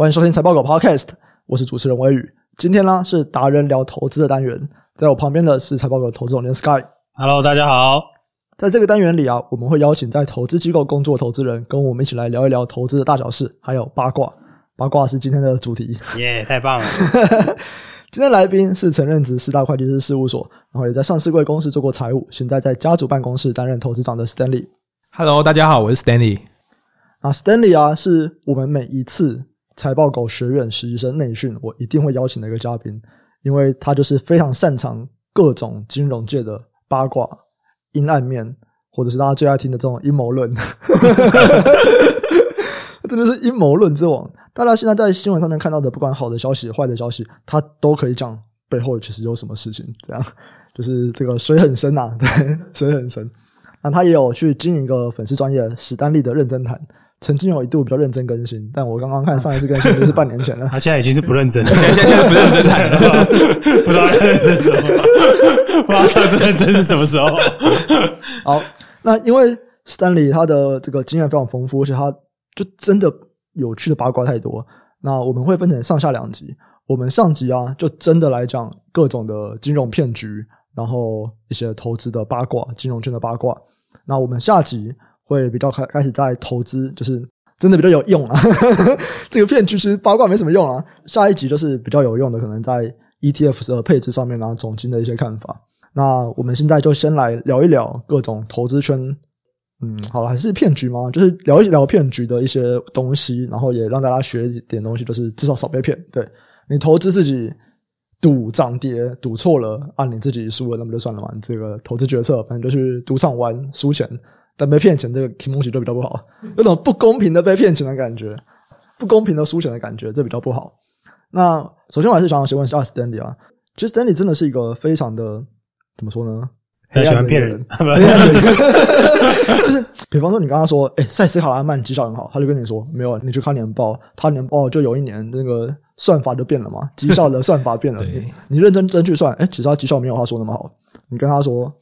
欢迎收听财报狗 Podcast，我是主持人威宇。今天呢是达人聊投资的单元，在我旁边的是财报狗投资总监 Sky。Hello，大家好。在这个单元里啊，我们会邀请在投资机构工作的投资人，跟我们一起来聊一聊投资的大小事，还有八卦。八卦是今天的主题。耶，yeah, 太棒了！今天来宾是曾任职四大会计师事务所，然后也在上市柜公司做过财务，现在在家族办公室担任投资长的 Stanley。Hello，大家好，我是 Stanley。啊，Stanley 啊，是我们每一次财报狗学院实习生内训，我一定会邀请的一个嘉宾，因为他就是非常擅长各种金融界的八卦。阴暗面，或者是大家最爱听的这种阴谋论，真的是阴谋论之王。大家现在在新闻上面看到的，不管好的消息、坏的消息，他都可以讲背后其实有什么事情。这样就是这个水很深呐、啊，对，水很深。那他也有去经营一个粉丝专业史丹利的认真谈。曾经有一度比较认真更新，但我刚刚看上一次更新就是半年前了。他现在已经是不认真了，现在现在不认真了，不知道认真什么，不知道上次认真是什么时候。好，那因为 Stanley 他的这个经验非常丰富，而且他就真的有趣的八卦太多。那我们会分成上下两集。我们上集啊，就真的来讲各种的金融骗局，然后一些投资的八卦、金融圈的八卦。那我们下集。会比较开开始在投资，就是真的比较有用啊。这个骗局其实八卦没什么用啊。下一集就是比较有用的，可能在 ETF 的配置上面啊，总经的一些看法。那我们现在就先来聊一聊各种投资圈，嗯，好了，还是骗局吗？就是聊一聊骗局的一些东西，然后也让大家学一点东西，就是至少少被骗。对，你投资自己赌涨跌，赌错了啊，你自己输了，那么就算了嘛。这个投资决策，反正就去赌场玩，输钱。但被骗钱这个题目就比较不好，有种不公平的被骗钱的感觉，不公平的输钱的感觉，这比较不好。那首先我还是想要先问一下 Stanley 啊，其实 Stanley 真的是一个非常的怎么说呢？很喜欢骗人 就是比方说你刚刚说，哎，塞斯卡拉曼绩效很好，他就跟你说没有，你去看年报，他年报就有一年那个算法就变了嘛，绩效的算法变了，你认真真去算，哎，其实他绩效没有他说那么好，你跟他说。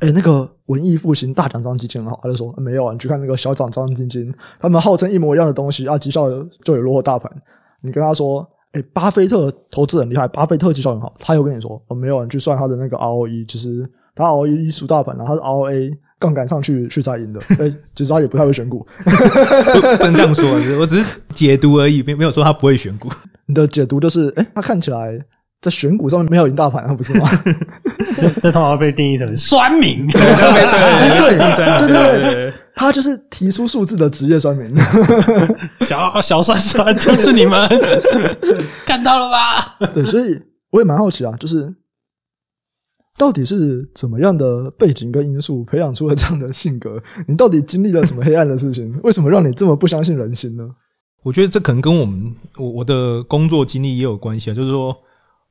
哎，那个文艺复兴大奖章基金很好，他就说没有啊，你去看那个小奖章基金，他们号称一模一样的东西啊，绩效就有落后大盘。你跟他说，哎，巴菲特投资很厉害，巴菲特绩效很好，他又跟你说，哦，没有啊，你去算他的那个 ROE，其实他 ROE 输大盘了，他是 ROA 杠杆上去去才赢的。哎，其实他也不太会选股，不能这样说，我只是解读而已，没没有说他不会选股。你的解读就是，哎，他看起来。在选股上面没有赢大盘啊，不是吗？这这通常被定义成酸民，对对对对对对，他就是提出数字的职业酸民，小小酸酸就是你们看到了吧？对，所以我也蛮好奇啊，就是到底是怎么样的背景跟因素培养出了这样的性格？你到底经历了什么黑暗的事情？为什么让你这么不相信人心呢？我觉得这可能跟我们我我的工作经历也有关系啊，就是说。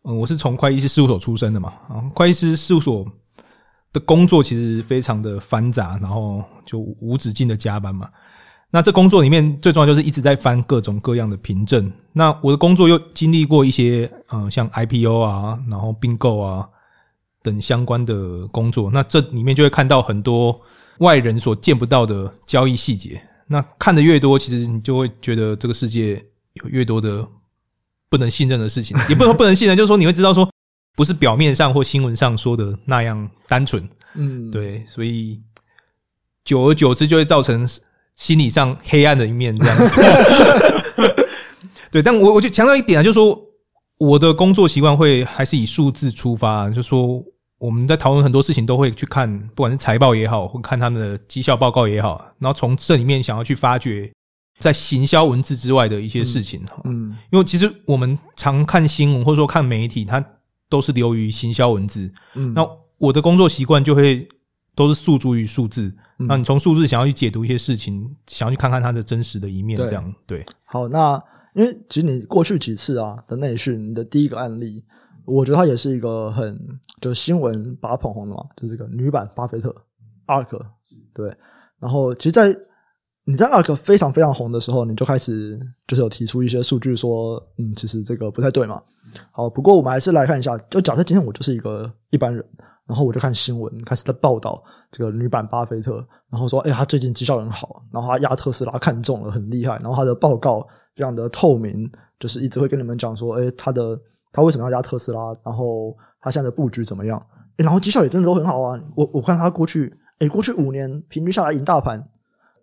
嗯，我是从会计师事务所出身的嘛，啊，会计师事务所的工作其实非常的繁杂，然后就无止境的加班嘛。那这工作里面最重要就是一直在翻各种各样的凭证。那我的工作又经历过一些，嗯，像 IPO 啊，然后并购啊等相关的工作。那这里面就会看到很多外人所见不到的交易细节。那看得越多，其实你就会觉得这个世界有越多的。不能信任的事情，也不能说不能信任，就是说你会知道说，不是表面上或新闻上说的那样单纯，嗯，对，所以久而久之就会造成心理上黑暗的一面这样子。对，但我我就强调一点啊，就是说我的工作习惯会还是以数字出发，就是说我们在讨论很多事情都会去看，不管是财报也好，或看他们的绩效报告也好，然后从这里面想要去发掘。在行销文字之外的一些事情，嗯，嗯，因为其实我们常看新闻或者说看媒体，它都是流于行销文字，嗯，那我的工作习惯就会都是诉诸于数字，嗯，那你从数字想要去解读一些事情，想要去看看它的真实的一面，这样对，对。好，那因为其实你过去几次啊的内训，你的第一个案例，我觉得它也是一个很就是新闻把它捧红的嘛，就是这个女版巴菲特，ARK，对，然后其实，在你在 ARK 非常非常红的时候，你就开始就是有提出一些数据说，嗯，其实这个不太对嘛。好，不过我们还是来看一下，就假设今天我就是一个一般人，然后我就看新闻，开始在报道这个女版巴菲特，然后说，哎，他最近绩效很好，然后他压特斯拉看中了，很厉害，然后他的报告非常的透明，就是一直会跟你们讲说，哎，他的他为什么要压特斯拉，然后他现在的布局怎么样，哎，然后绩效也真的都很好啊，我我看他过去，哎，过去五年平均下来赢大盘，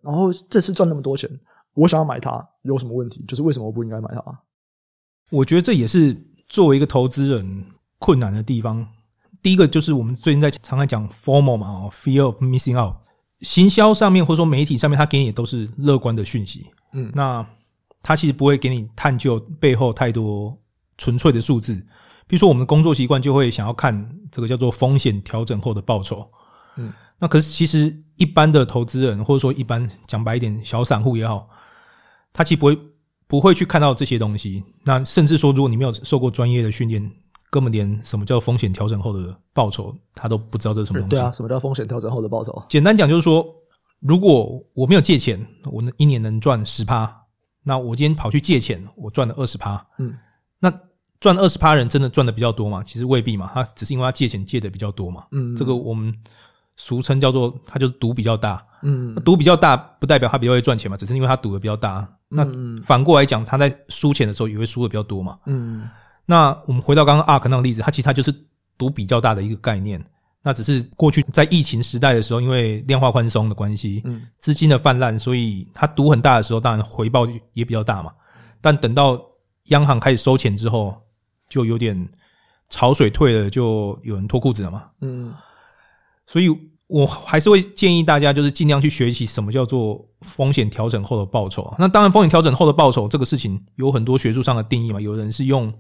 然后这次赚那么多钱，我想要买它有什么问题？就是为什么我不应该买它？我觉得这也是作为一个投资人困难的地方。第一个就是我们最近在常常讲 formal 嘛，哦，Fear of Missing Out，行销上面或者说媒体上面，他给你的都是乐观的讯息，嗯，那他其实不会给你探究背后太多纯粹的数字。比如说，我们的工作习惯就会想要看这个叫做风险调整后的报酬，嗯，那可是其实一般的投资人或者说一般讲白一点小散户也好，他其实不会不会去看到这些东西。那甚至说，如果你没有受过专业的训练。根本连什么叫风险调整后的报酬，他都不知道这是什么东西。对啊，什么叫风险调整后的报酬？简单讲就是说，如果我没有借钱，我一年能赚十趴，那我今天跑去借钱，我赚了二十趴。嗯，那赚二十趴人真的赚的比较多嘛？其实未必嘛，他只是因为他借钱借的比较多嘛。嗯，这个我们俗称叫做他就是赌比较大。嗯，赌比较大不代表他比较会赚钱嘛，只是因为他赌的比较大。那反过来讲，他在输钱的时候也会输的比较多嘛。嗯。那我们回到刚刚 ARK 那个例子，它其实它就是赌比较大的一个概念。那只是过去在疫情时代的时候，因为量化宽松的关系，嗯，资金的泛滥，所以它赌很大的时候，当然回报也比较大嘛。但等到央行开始收钱之后，就有点潮水退了，就有人脱裤子了嘛。嗯，所以我还是会建议大家，就是尽量去学习什么叫做风险调整后的报酬。那当然，风险调整后的报酬这个事情有很多学术上的定义嘛，有人是用。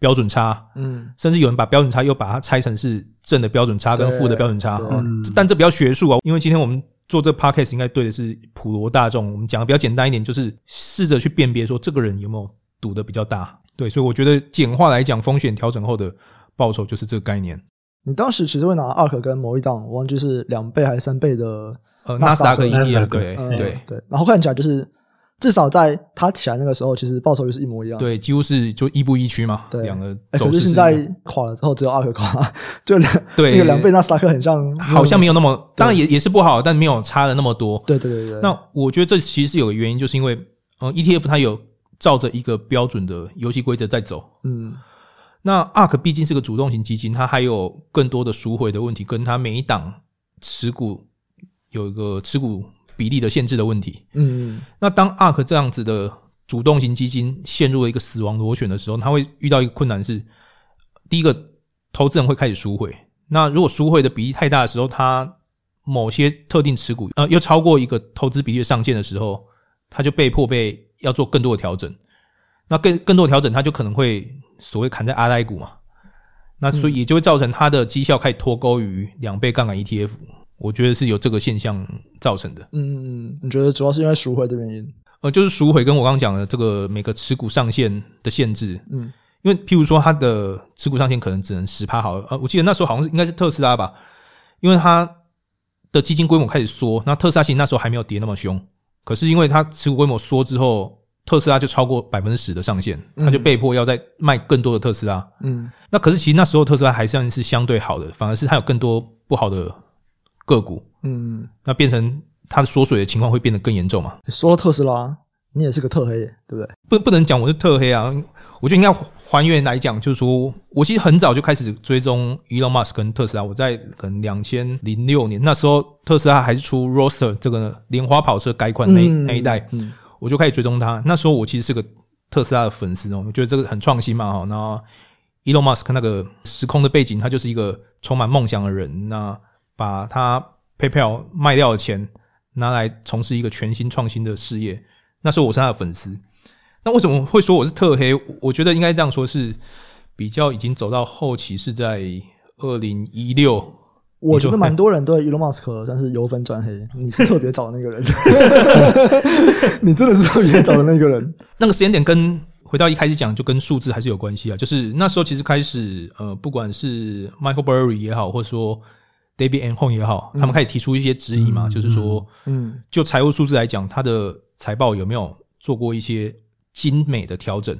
标准差，嗯，甚至有人把标准差又把它拆成是正的标准差跟负的标准差，嗯，但这比较学术啊。因为今天我们做这个 podcast 应该对的是普罗大众，我们讲的比较简单一点，就是试着去辨别说这个人有没有赌的比较大。对，所以我觉得简化来讲，风险调整后的报酬就是这个概念。你当时其实会拿 ARK 跟某一档，我忘记是两倍还是三倍的呃纳斯达克 ETF，对对对，然后看起来就是。至少在它起来那个时候，其实报酬率是一模一样。对，几乎是就一步一趋嘛。对，两个。哎，可是现在垮了之后，只有 ARK 垮，就两 对那个两倍纳斯达克很像，好像没有那么，当然也也是不好，但没有差了那么多。对对对对。那我觉得这其实是有个原因，就是因为呃 ETF 它有照着一个标准的游戏规则在走。嗯。那 ARK 毕竟是个主动型基金，它还有更多的赎回的问题，跟它每一档持股有一个持股。比例的限制的问题，嗯，那当 ARK 这样子的主动型基金陷入了一个死亡螺旋的时候，它会遇到一个困难是，第一个，投资人会开始赎回。那如果赎回的比例太大的时候，它某些特定持股呃又超过一个投资比例的上限的时候，它就被迫被要做更多的调整。那更更多的调整，它就可能会所谓砍在阿呆股嘛。那所以也就会造成它的绩效开始脱钩于两倍杠杆 ETF。我觉得是有这个现象造成的。嗯，你觉得主要是因为赎回的原因？呃，就是赎回跟我刚刚讲的这个每个持股上限的限制。嗯，因为譬如说它的持股上限可能只能十趴好了。呃，我记得那时候好像是应该是特斯拉吧，因为它的基金规模开始缩，那特斯拉其实那时候还没有跌那么凶。可是因为它持股规模缩之后，特斯拉就超过百分之十的上限，它就被迫要再卖更多的特斯拉。嗯，那可是其实那时候特斯拉还算是相对好的，反而是它有更多不好的。个股，嗯，那变成它的缩水的情况会变得更严重嘛？说到特斯拉，你也是个特黑，对不对？不，不能讲我是特黑啊。我觉得应该还原来讲，就是说我其实很早就开始追踪 Elon Musk 跟特斯拉。我在可能两千零六年那时候，特斯拉还是出 Roadster 这个莲花跑车改款那那一代，我就开始追踪他。那时候我其实是个特斯拉的粉丝哦，我觉得这个很创新嘛。哈，那 Elon Musk 那个时空的背景，他就是一个充满梦想的人。那把他 PayPal 卖掉的钱拿来从事一个全新创新的事业，那时候我是他的粉丝。那为什么会说我是特黑？我觉得应该这样说，是比较已经走到后期，是在二零一六。我觉得蛮多人对 Elon Musk，但是由粉转黑，你是特别早的那个人，你真的是特别早的那个人。那个时间点跟回到一开始讲，就跟数字还是有关系啊。就是那时候其实开始，呃，不管是 Michael Burry 也好，或者说 David Einhorn 也好，他们开始提出一些质疑嘛，嗯、就是说，嗯，就财务数字来讲，他的财报有没有做过一些精美的调整？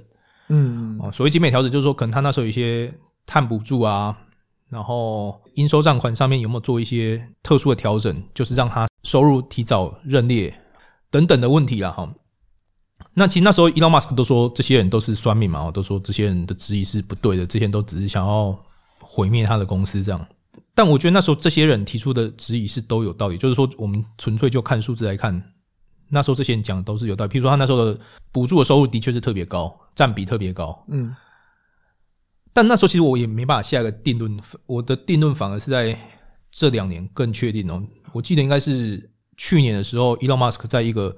嗯，啊，所谓精美调整，就是说，可能他那时候有一些碳补助啊，然后应收账款上面有没有做一些特殊的调整，就是让他收入提早认列等等的问题啦。哈。那其实那时候，Elon Musk 都说这些人都是酸命嘛，都说这些人的质疑是不对的，这些人都只是想要毁灭他的公司这样。但我觉得那时候这些人提出的质疑是都有道理，就是说我们纯粹就看数字来看，那时候这些人讲的都是有道理。譬如说他那时候的补助的收入的确是特别高，占比特别高，嗯。但那时候其实我也没办法下一个定论，我的定论反而是在这两年更确定哦。我记得应该是去年的时候，Elon Musk 在一个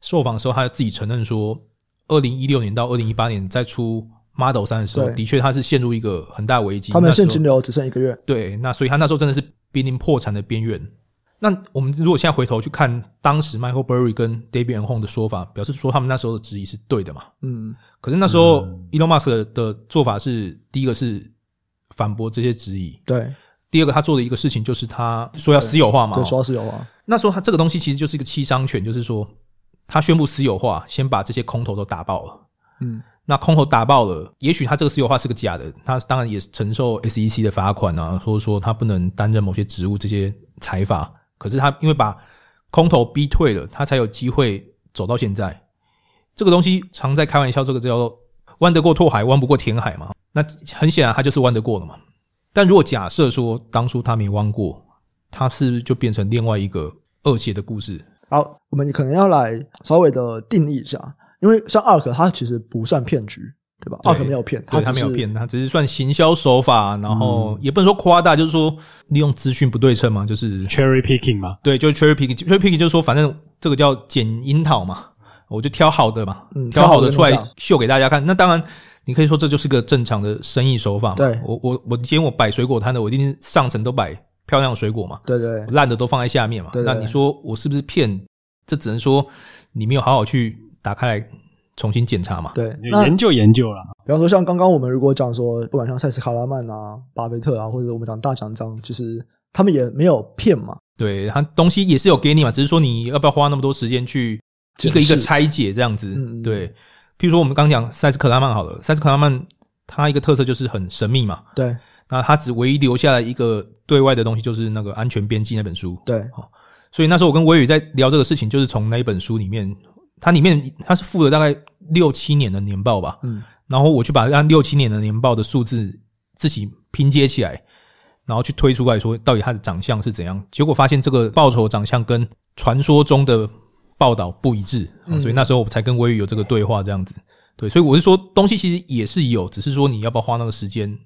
受访的时候，他自己承认说，二零一六年到二零一八年在出 Model 三的时候，的确他是陷入一个很大危机。他们现金流只剩一个月。对，那所以他那时候真的是濒临破产的边缘。那我们如果现在回头去看当时 Michael Burry 跟 David Einhorn 的说法，表示说他们那时候的质疑是对的嘛？嗯。可是那时候 Elon Musk 的做法是，第一个是反驳这些质疑，对。第二个他做的一个事情就是他说要私有化嘛，对，说要私有化。那时候他这个东西其实就是一个七伤拳，就是说他宣布私有化，先把这些空头都打爆了。嗯。那空头打爆了，也许他这个私有化是个假的，他当然也承受 SEC 的罚款啊，或者说他不能担任某些职务这些裁罚。可是他因为把空头逼退了，他才有机会走到现在。这个东西常在开玩笑，这个叫做“弯得过拓海，弯不过填海”嘛。那很显然，他就是弯得过了嘛。但如果假设说当初他没弯过，他是不是就变成另外一个恶邪的故事？好，我们可能要来稍微的定义一下，因为像 ARK，它其实不算骗局。对吧？ARK 没有骗，他没有骗，他只是算行销手法，然后也不能说夸大，就是说利用资讯不对称嘛，就是 cherry picking 嘛。对，就是 cherry picking，cherry picking 就是说，反正这个叫捡樱桃嘛，我就挑好的嘛，挑好的出来秀给大家看。那当然，你可以说这就是个正常的生意手法嘛。对，我我我今天我摆水果摊的，我一定上层都摆漂亮的水果嘛。对对，烂的都放在下面嘛。那你说我是不是骗？这只能说你没有好好去打开来。重新检查嘛？对，研究研究了。比方说，像刚刚我们如果讲说，不管像塞斯·卡拉曼啊、巴菲特啊，或者我们讲大奖章，其实他们也没有骗嘛。对，他东西也是有给你嘛，只是说你要不要花那么多时间去一个一个拆解这样子。对，譬如说我们刚讲塞斯·卡拉曼好了，塞斯·卡拉曼他一个特色就是很神秘嘛。对，那他只唯一留下来一个对外的东西，就是那个《安全边际》那本书。对，好，所以那时候我跟微宇在聊这个事情，就是从那一本书里面。它里面它是附了大概六七年的年报吧，嗯，然后我去把按六七年的年报的数字自己拼接起来，然后去推出来说到底它的长相是怎样，结果发现这个报酬长相跟传说中的报道不一致，所以那时候我才跟微宇有这个对话这样子，对，所以我是说东西其实也是有，只是说你要不要花那个时间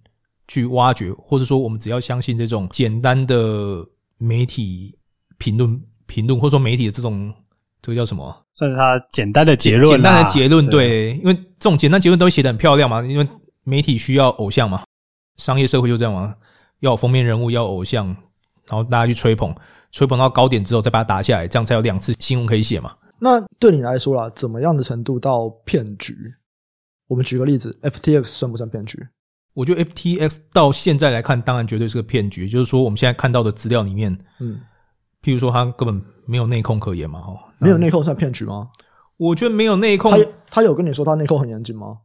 去挖掘，或者说我们只要相信这种简单的媒体评论评论，或者说媒体的这种。这个叫什么？算是他简单的结论。简单的结论，对，因为这种简单结论都会写的很漂亮嘛。因为媒体需要偶像嘛，商业社会就这样嘛，要有封面人物，要有偶像，然后大家去吹捧，吹捧到高点之后再把它打下来，这样才有两次新闻可以写嘛。那对你来说啦，怎么样的程度到骗局？我们举个例子，FTX 算不算骗局？我觉得 FTX 到现在来看，当然绝对是个骗局。就是说，我们现在看到的资料里面，嗯，譬如说，他根本。没有内控可言嘛？哈，没有内控算骗局吗？我觉得没有内控。他他有跟你说他内控很严谨吗？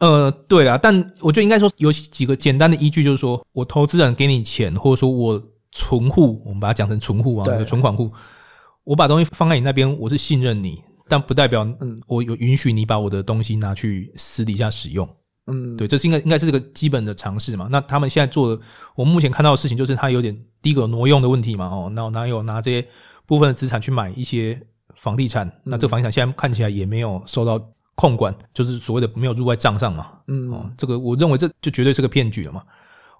呃，对啊，但我觉得应该说有几个简单的依据，就是说我投资人给你钱，或者说我存户，我们把它讲成存户啊，对存款户，我把东西放在你那边，我是信任你，但不代表嗯，我有允许你把我的东西拿去私底下使用。嗯，对，这是应该应该是这个基本的常识嘛。那他们现在做的，我们目前看到的事情就是他有点第一个挪用的问题嘛。哦，那哪有拿这些？部分的资产去买一些房地产，那这个房地产现在看起来也没有受到控管，就是所谓的没有入在账上嘛。嗯，哦，这个我认为这就绝对是个骗局了嘛。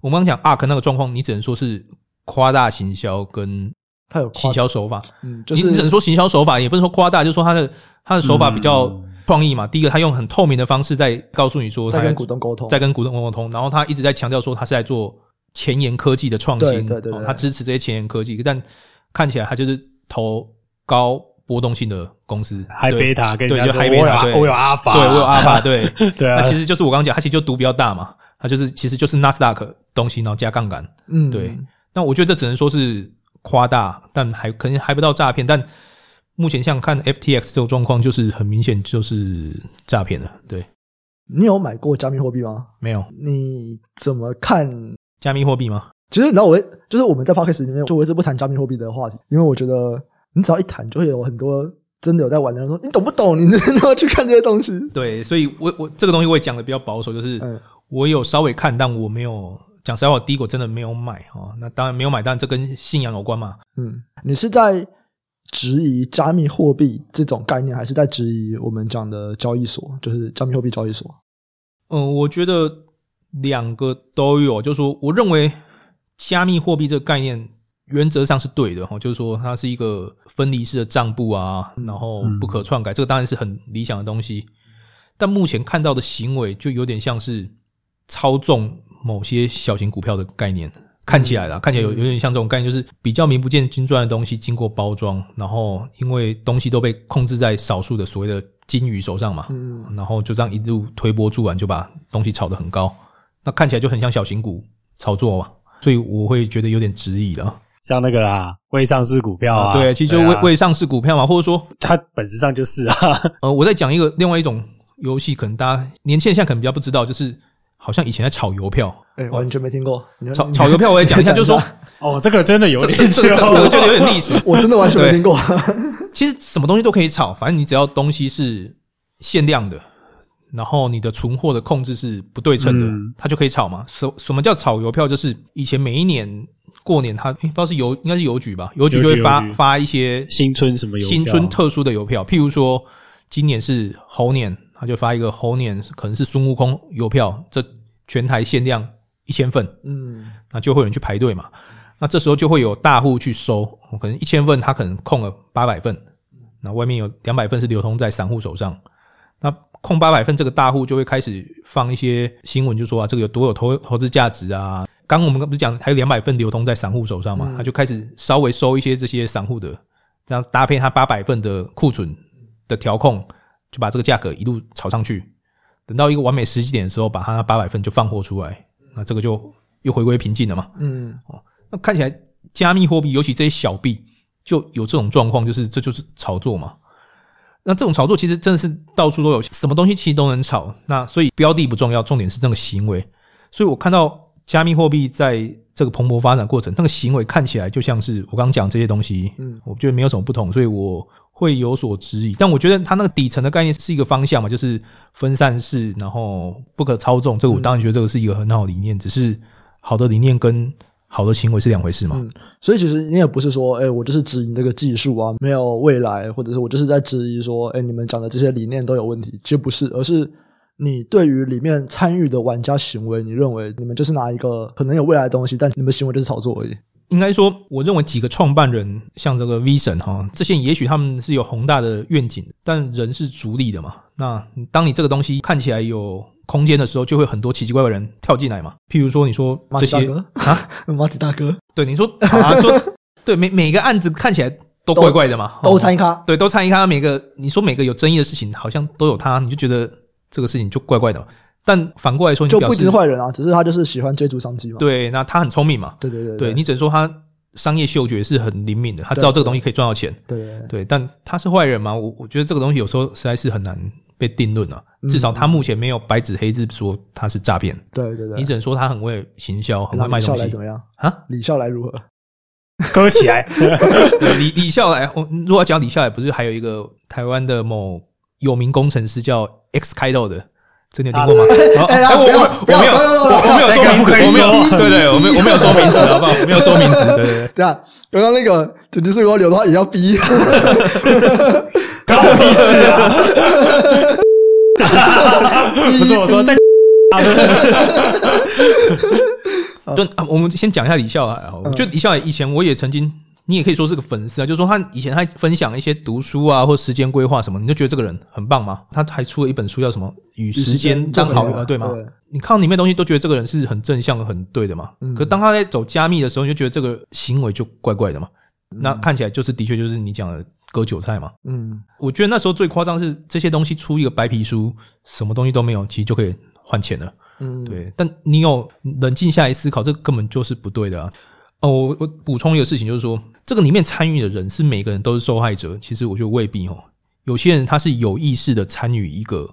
我们刚刚讲 ARK 那个状况，你只能说是夸大行销跟他有行销手法，嗯，就是你只能说行销手法，也不能说夸大，就是说他的他的手法比较创意嘛。第一个，他用很透明的方式在告诉你说，在跟股东沟通，在跟股东沟通，然后他一直在强调说他是在做前沿科技的创新，对对对，他支持这些前沿科技，但看起来他就是。投高波动性的公司，High Beta 跟人家说，我有我有阿法，对我有阿法，对对啊，那其实就是我刚刚讲，它其实就赌比较大嘛，它就是其实就是纳斯达克东西，然后加杠杆，嗯，对。那我觉得这只能说是夸大，但还可能还不到诈骗。但目前像看 FTX 这种状况，就是很明显就是诈骗了。对，你有买过加密货币吗？没有。你怎么看加密货币吗？其实你知道我会，就是我们在 Podcast 里面就我一直不谈加密货币的话题，因为我觉得你只要一谈，就会有很多真的有在玩的人说你懂不懂？你 真的要去看这些东西。对，所以我我这个东西我也讲的比较保守，就是我有稍微看，但我没有讲实话，我第一个真的没有买哦。那当然没有买，但这跟信仰有关嘛。嗯，你是在质疑加密货币这种概念，还是在质疑我们讲的交易所，就是加密货币交易所？嗯，我觉得两个都有。就是说，我认为加密货币这个概念原则上是对的哈，就是说它是一个分离式的账簿啊，然后不可篡改，这个当然是很理想的东西。但目前看到的行为就有点像是操纵某些小型股票的概念。看起来啦，看起来有有点像这种概念，就是比较名不见经传的东西，经过包装，然后因为东西都被控制在少数的所谓的金鱼手上嘛，嗯，然后就这样一路推波助澜，就把东西炒得很高，那看起来就很像小型股操作嘛，所以我会觉得有点质疑了。像那个啦，未上市股票啊，啊对，其实就未未上市股票嘛，或者说它本质上就是啊，呃，我在讲一个另外一种游戏，可能大家年轻人现在可能比较不知道，就是。好像以前在炒邮票，哎、欸，完全没听过。炒炒邮票，我也讲一下，就是说，哦，这个真的有点，这个这个就有点历史，我真的完全没听过。其实什么东西都可以炒，反正你只要东西是限量的，然后你的存货的控制是不对称的，嗯、它就可以炒嘛。什什么叫炒邮票？就是以前每一年过年，他、欸、不知道是邮，应该是邮局吧，邮局就会发发一些新春什么邮票，新春特殊的邮票，譬如说今年是猴年。他就发一个猴年，可能是孙悟空邮票，这全台限量一千份，嗯，那就会有人去排队嘛。那这时候就会有大户去收，可能一千份他可能空了八百份，那外面有两百份是流通在散户手上。那空八百份，这个大户就会开始放一些新闻，就说啊，这个有多有投投资价值啊。刚我们不是讲还有两百份流通在散户手上嘛？他就开始稍微收一些这些散户的，这样搭配他八百份的库存的调控。就把这个价格一路炒上去，等到一个完美时机点的时候，把它八百份就放货出来，那这个就又回归平静了嘛。嗯，哦，那看起来加密货币，尤其这些小币，就有这种状况，就是这就是炒作嘛。那这种炒作其实真的是到处都有，什么东西其实都能炒。那所以标的不重要，重点是这个行为。所以我看到加密货币在这个蓬勃发展过程，那个行为看起来就像是我刚刚讲这些东西，嗯，我觉得没有什么不同，所以我。会有所质疑，但我觉得它那个底层的概念是一个方向嘛，就是分散式，然后不可操纵。这个我当然觉得这个是一个很好的理念，只是好的理念跟好的行为是两回事嘛。嗯，所以其实你也不是说，哎，我就是质疑这个技术啊，没有未来，或者是我就是在质疑说，哎，你们讲的这些理念都有问题。其实不是，而是你对于里面参与的玩家行为，你认为你们就是拿一个可能有未来的东西，但你们行为就是炒作而已。应该说，我认为几个创办人，像这个 V 神哈，这些也许他们是有宏大的愿景，但人是逐利的嘛。那当你这个东西看起来有空间的时候，就会很多奇奇怪怪的人跳进来嘛。譬如说，你说这些啊，马吉大哥，对，你说啊，说对，每每个案子看起来都怪怪的嘛，都参与咖，对，都参与咖。每个你说每个有争议的事情，好像都有他，你就觉得这个事情就怪怪的。但反过来说，你就不一定是坏人啊，只是他就是喜欢追逐商机嘛。对，那他很聪明嘛。对对对，对，对，你只能说他商业嗅觉是很灵敏的，他知道这个东西可以赚到钱。对对，对，对，对，但他是坏人吗？我我觉得这个东西有时候实在是很难被定论啊。至少他目前没有白纸黑字说他是诈骗。对对对，你只能说他很会行销，很会卖东西。怎么样啊？李笑来如何？搁起来。李李笑来，我如果要讲李笑来，不是还有一个台湾的某有名工程师叫 X 开头的？这你有听过吗？哎，我我我没有，我没有说名字，我没有，对对，我没我没有说名字，好不好？我没有说名字，对对对。啊，刚刚那个简直是如果留的话，也要逼，关我屁事啊！不是我说在，对，我们先讲一下李笑来啊。我觉得李笑来以前我也曾经。你也可以说是个粉丝啊，就是说他以前他分享一些读书啊或时间规划什么，你就觉得这个人很棒吗？他还出了一本书叫什么《与时间当好友》，对吗？对你看到里面东西都觉得这个人是很正向的、很对的嘛。嗯、可当他在走加密的时候，你就觉得这个行为就怪怪的嘛。嗯、那看起来就是的确就是你讲的割韭菜嘛。嗯，我觉得那时候最夸张是这些东西出一个白皮书，什么东西都没有，其实就可以换钱了。嗯，对。但你有冷静下来思考，这根本就是不对的啊。哦，我我补充一个事情，就是说，这个里面参与的人是每个人都是受害者，其实我觉得未必哦。有些人他是有意识的参与一个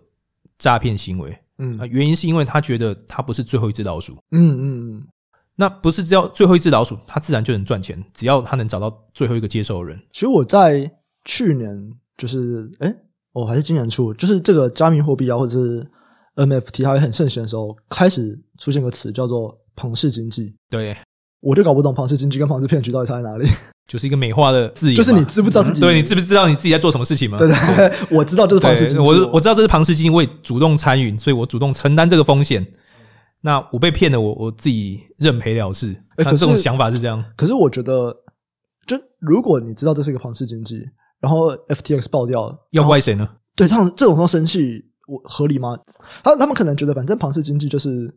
诈骗行为，嗯，原因是因为他觉得他不是最后一只老鼠，嗯嗯嗯。那不是只要最后一只老鼠，它自然就能赚钱，只要它能找到最后一个接受的人。其实我在去年就是，哎，我还是今年初，就是这个加密货币啊，或者是 NFT 还很盛行的时候，开始出现个词叫做庞氏经济。对，我就搞不懂庞氏经济跟庞氏骗局到底差在哪里。就是一个美化的字眼，就是你知不知道自己？对，你知不知道你自己在做什么事情吗？对对，对，我知道这是庞氏经济，我我知道这是庞氏经济，我也主动参与，所以我主动承担这个风险。那我被骗了，我我自己认赔了事。哎，可是这种想法是这样。可是我觉得，就如果你知道这是一个庞氏经济，然后 FTX 爆掉了，要怪谁呢？对，这种这种时候生气，我合理吗？他他们可能觉得，反正庞氏经济就是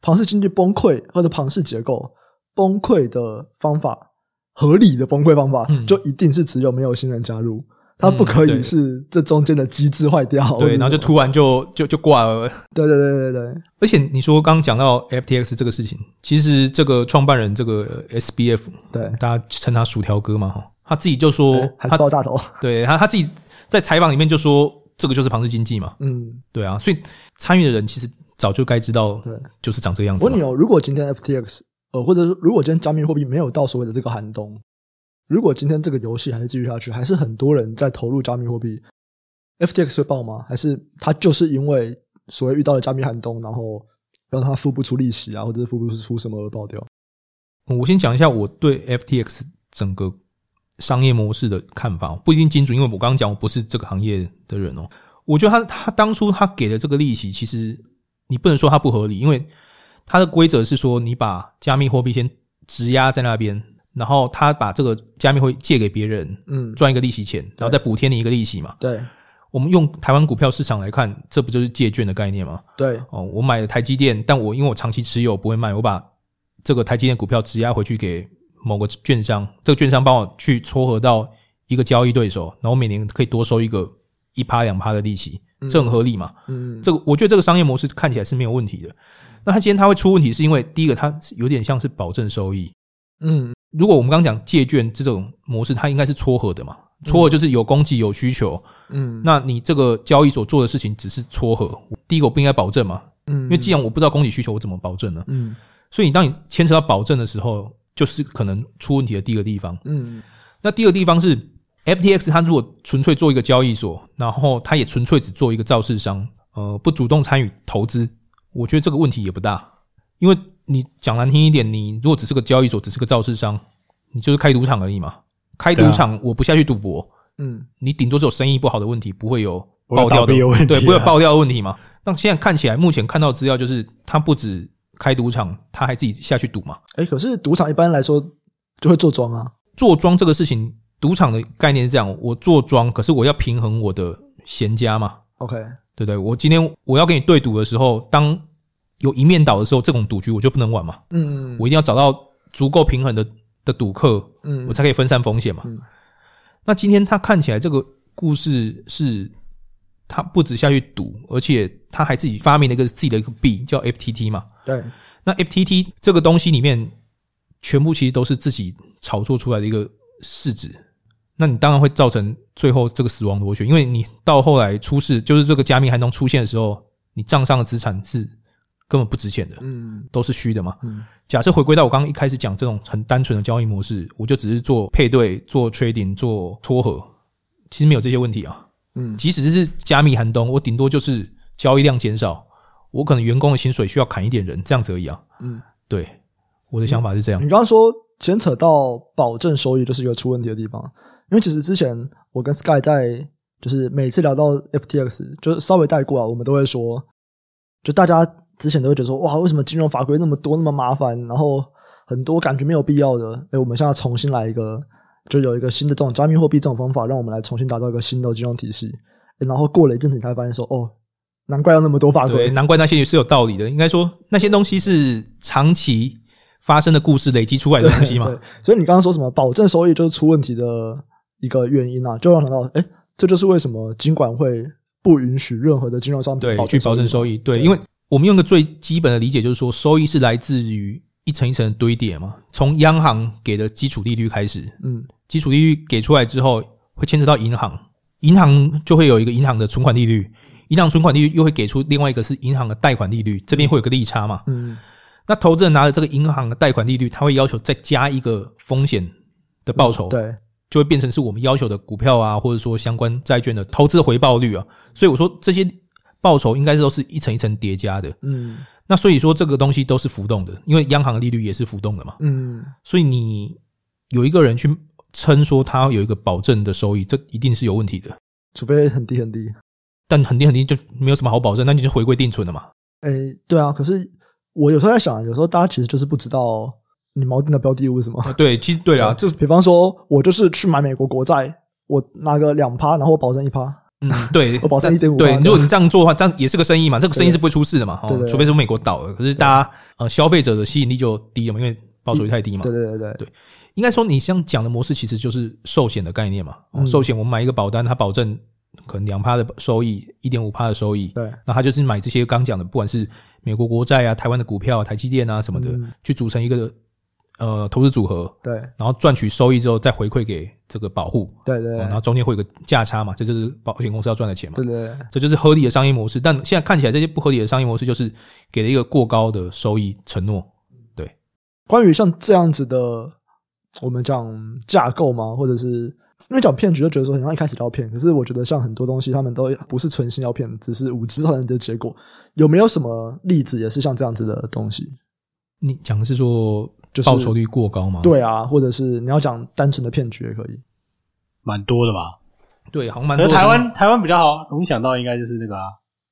庞氏经济崩溃或者庞氏结构崩溃的方法。合理的崩溃方法，就一定是只有没有新人加入，它不可以是这中间的机制坏掉，嗯。对，然后就突然就就就挂了。对对对对对。而且你说刚刚讲到 FTX 这个事情，其实这个创办人这个 SBF，对，大家称他薯条哥嘛哈，他自己就说还是爆大头。对他他自己在采访里面就说，这个就是庞氏经济嘛。嗯，对啊，所以参与的人其实早就该知道，对，就是长这个样子。我问你哦，如果今天 FTX 呃，或者是如果今天加密货币没有到所谓的这个寒冬，如果今天这个游戏还是继续下去，还是很多人在投入加密货币，FTX 会爆吗？还是它就是因为所谓遇到了加密寒冬，然后让它付不出利息啊，或者是付不出什么而爆掉？我先讲一下我对 FTX 整个商业模式的看法，不一定精准，因为我刚刚讲我不是这个行业的人哦。我觉得他他当初他给的这个利息，其实你不能说他不合理，因为。它的规则是说，你把加密货币先质押在那边，然后他把这个加密货币借给别人，嗯，赚一个利息钱，然后再补贴你一个利息嘛。对，我们用台湾股票市场来看，这不就是借券的概念吗？对，哦，我买了台积电，但我因为我长期持有不会卖，我把这个台积电股票质押回去给某个券商，这个券商帮我去撮合到一个交易对手，然后每年可以多收一个一趴两趴的利息，这很合理嘛？嗯，这个我觉得这个商业模式看起来是没有问题的。那它今天它会出问题，是因为第一个，他有点像是保证收益。嗯，如果我们刚刚讲借券这种模式，它应该是撮合的嘛？撮合就是有供给有需求。嗯，那你这个交易所做的事情只是撮合。第一个我不应该保证嘛？嗯，因为既然我不知道供给需求，我怎么保证呢？嗯，所以你当你牵扯到保证的时候，就是可能出问题的第一个地方。嗯，那第二个地方是 FTX，它如果纯粹做一个交易所，然后它也纯粹只做一个造市商，呃，不主动参与投资。我觉得这个问题也不大，因为你讲难听一点，你如果只是个交易所，只是个造市商，你就是开赌场而已嘛。开赌场，我不下去赌博，嗯，你顶多只有生意不好的问题，不会有爆掉的问题，对，不会有爆掉的问题嘛。那现在看起来，目前看到资料就是，他不止开赌场，他还自己下去赌嘛。哎，可是赌场一般来说就会做庄啊。做庄这个事情，赌场的概念是这样：我做庄，可是我要平衡我的闲家嘛。OK。对不对？我今天我要跟你对赌的时候，当有一面倒的时候，这种赌局我就不能玩嘛。嗯，我一定要找到足够平衡的的赌客，嗯，我才可以分散风险嘛。嗯，那今天他看起来这个故事是，他不止下去赌，而且他还自己发明了一个自己的一个币，叫 FTT 嘛。对，那 FTT 这个东西里面，全部其实都是自己炒作出来的一个市值。那你当然会造成最后这个死亡螺旋，因为你到后来出事，就是这个加密寒冬出现的时候，你账上的资产是根本不值钱的，嗯，都是虚的嘛。嗯，假设回归到我刚刚一开始讲这种很单纯的交易模式，我就只是做配对、做 trading、做撮合，其实没有这些问题啊。嗯，即使是加密寒冬，我顶多就是交易量减少，我可能员工的薪水需要砍一点人，这样子而已啊。嗯，对，我的想法是这样。你刚刚说牵扯到保证收益，就是一个出问题的地方。因为其实之前我跟 Sky 在就是每次聊到 FTX，就稍微带过啊，我们都会说，就大家之前都会觉得说，哇，为什么金融法规那么多那么麻烦，然后很多感觉没有必要的，诶，我们现在重新来一个，就有一个新的这种加密货币这种方法，让我们来重新打造一个新的金融体系。然后过了一阵子，你才发现说，哦，难怪要那么多法规，难怪那些也是有道理的。应该说那些东西是长期发生的故事累积出来的东西嘛。所以你刚刚说什么保证收益就是出问题的。一个原因啊，就让想到，哎，这就是为什么金管会不允许任何的金融商品对去保证收益。对，因为我们用个最基本的理解，就是说，收益是来自于一层一层的堆叠嘛。从央行给的基础利率开始，嗯，基础利率给出来之后，会牵扯到银行，银行就会有一个银行的存款利率，银行存款利率又会给出另外一个是银行的贷款利率，这边会有个利差嘛。嗯，那投资人拿着这个银行的贷款利率，他会要求再加一个风险的报酬，嗯、对，就会变成是我们要求的股票啊，或者说相关债券的投资回报率啊。所以我说这些报酬应该是都是一层一层叠加的。嗯，那所以说这个东西都是浮动的，因为央行利率也是浮动的嘛。嗯，所以你有一个人去称说他有一个保证的收益，这一定是有问题的，除非很低很低。但很低很低就没有什么好保证，那你就回归定存了嘛。哎、欸，对啊，可是我有时候在想，有时候大家其实就是不知道你锚定的标的物是什么。啊、对，其实对啊，就是比方说我就是去买美国国债，我拿个两趴，然后我保证一趴。嗯，对，我保证一点五。对，如果你这样做的话，这样也是个生意嘛，这个生意是不会出事的嘛。对对对，除非说美国倒了，可是大家呃消费者的吸引力就低了嘛，因为报酬率太低嘛。对对对对对，应该说你像讲的模式其实就是寿险的概念嘛。寿险我们买一个保单，它保证。可能两趴的收益，一点五趴的收益。对，那他就是买这些刚讲的，不管是美国国债啊、台湾的股票啊、台积电啊什么的，嗯、去组成一个呃投资组合。对，然后赚取收益之后再回馈给这个保护。对对。然后中间会有个价差嘛，这就是保险公司要赚的钱嘛。对对，对，这就是合理的商业模式。但现在看起来这些不合理的商业模式，就是给了一个过高的收益承诺。对，关于像这样子的，我们讲架构吗？或者是？因为讲骗局就觉得说，好像一开始就要骗，可是我觉得像很多东西，他们都不是存心要骗，只是无知造成的结果。有没有什么例子也是像这样子的东西？你讲的是说，就是报酬率过高吗？对啊，或者是你要讲单纯的骗局也可以，蛮多的吧？对，好像蛮多的。台湾台湾比较好，容易想到应该就是那个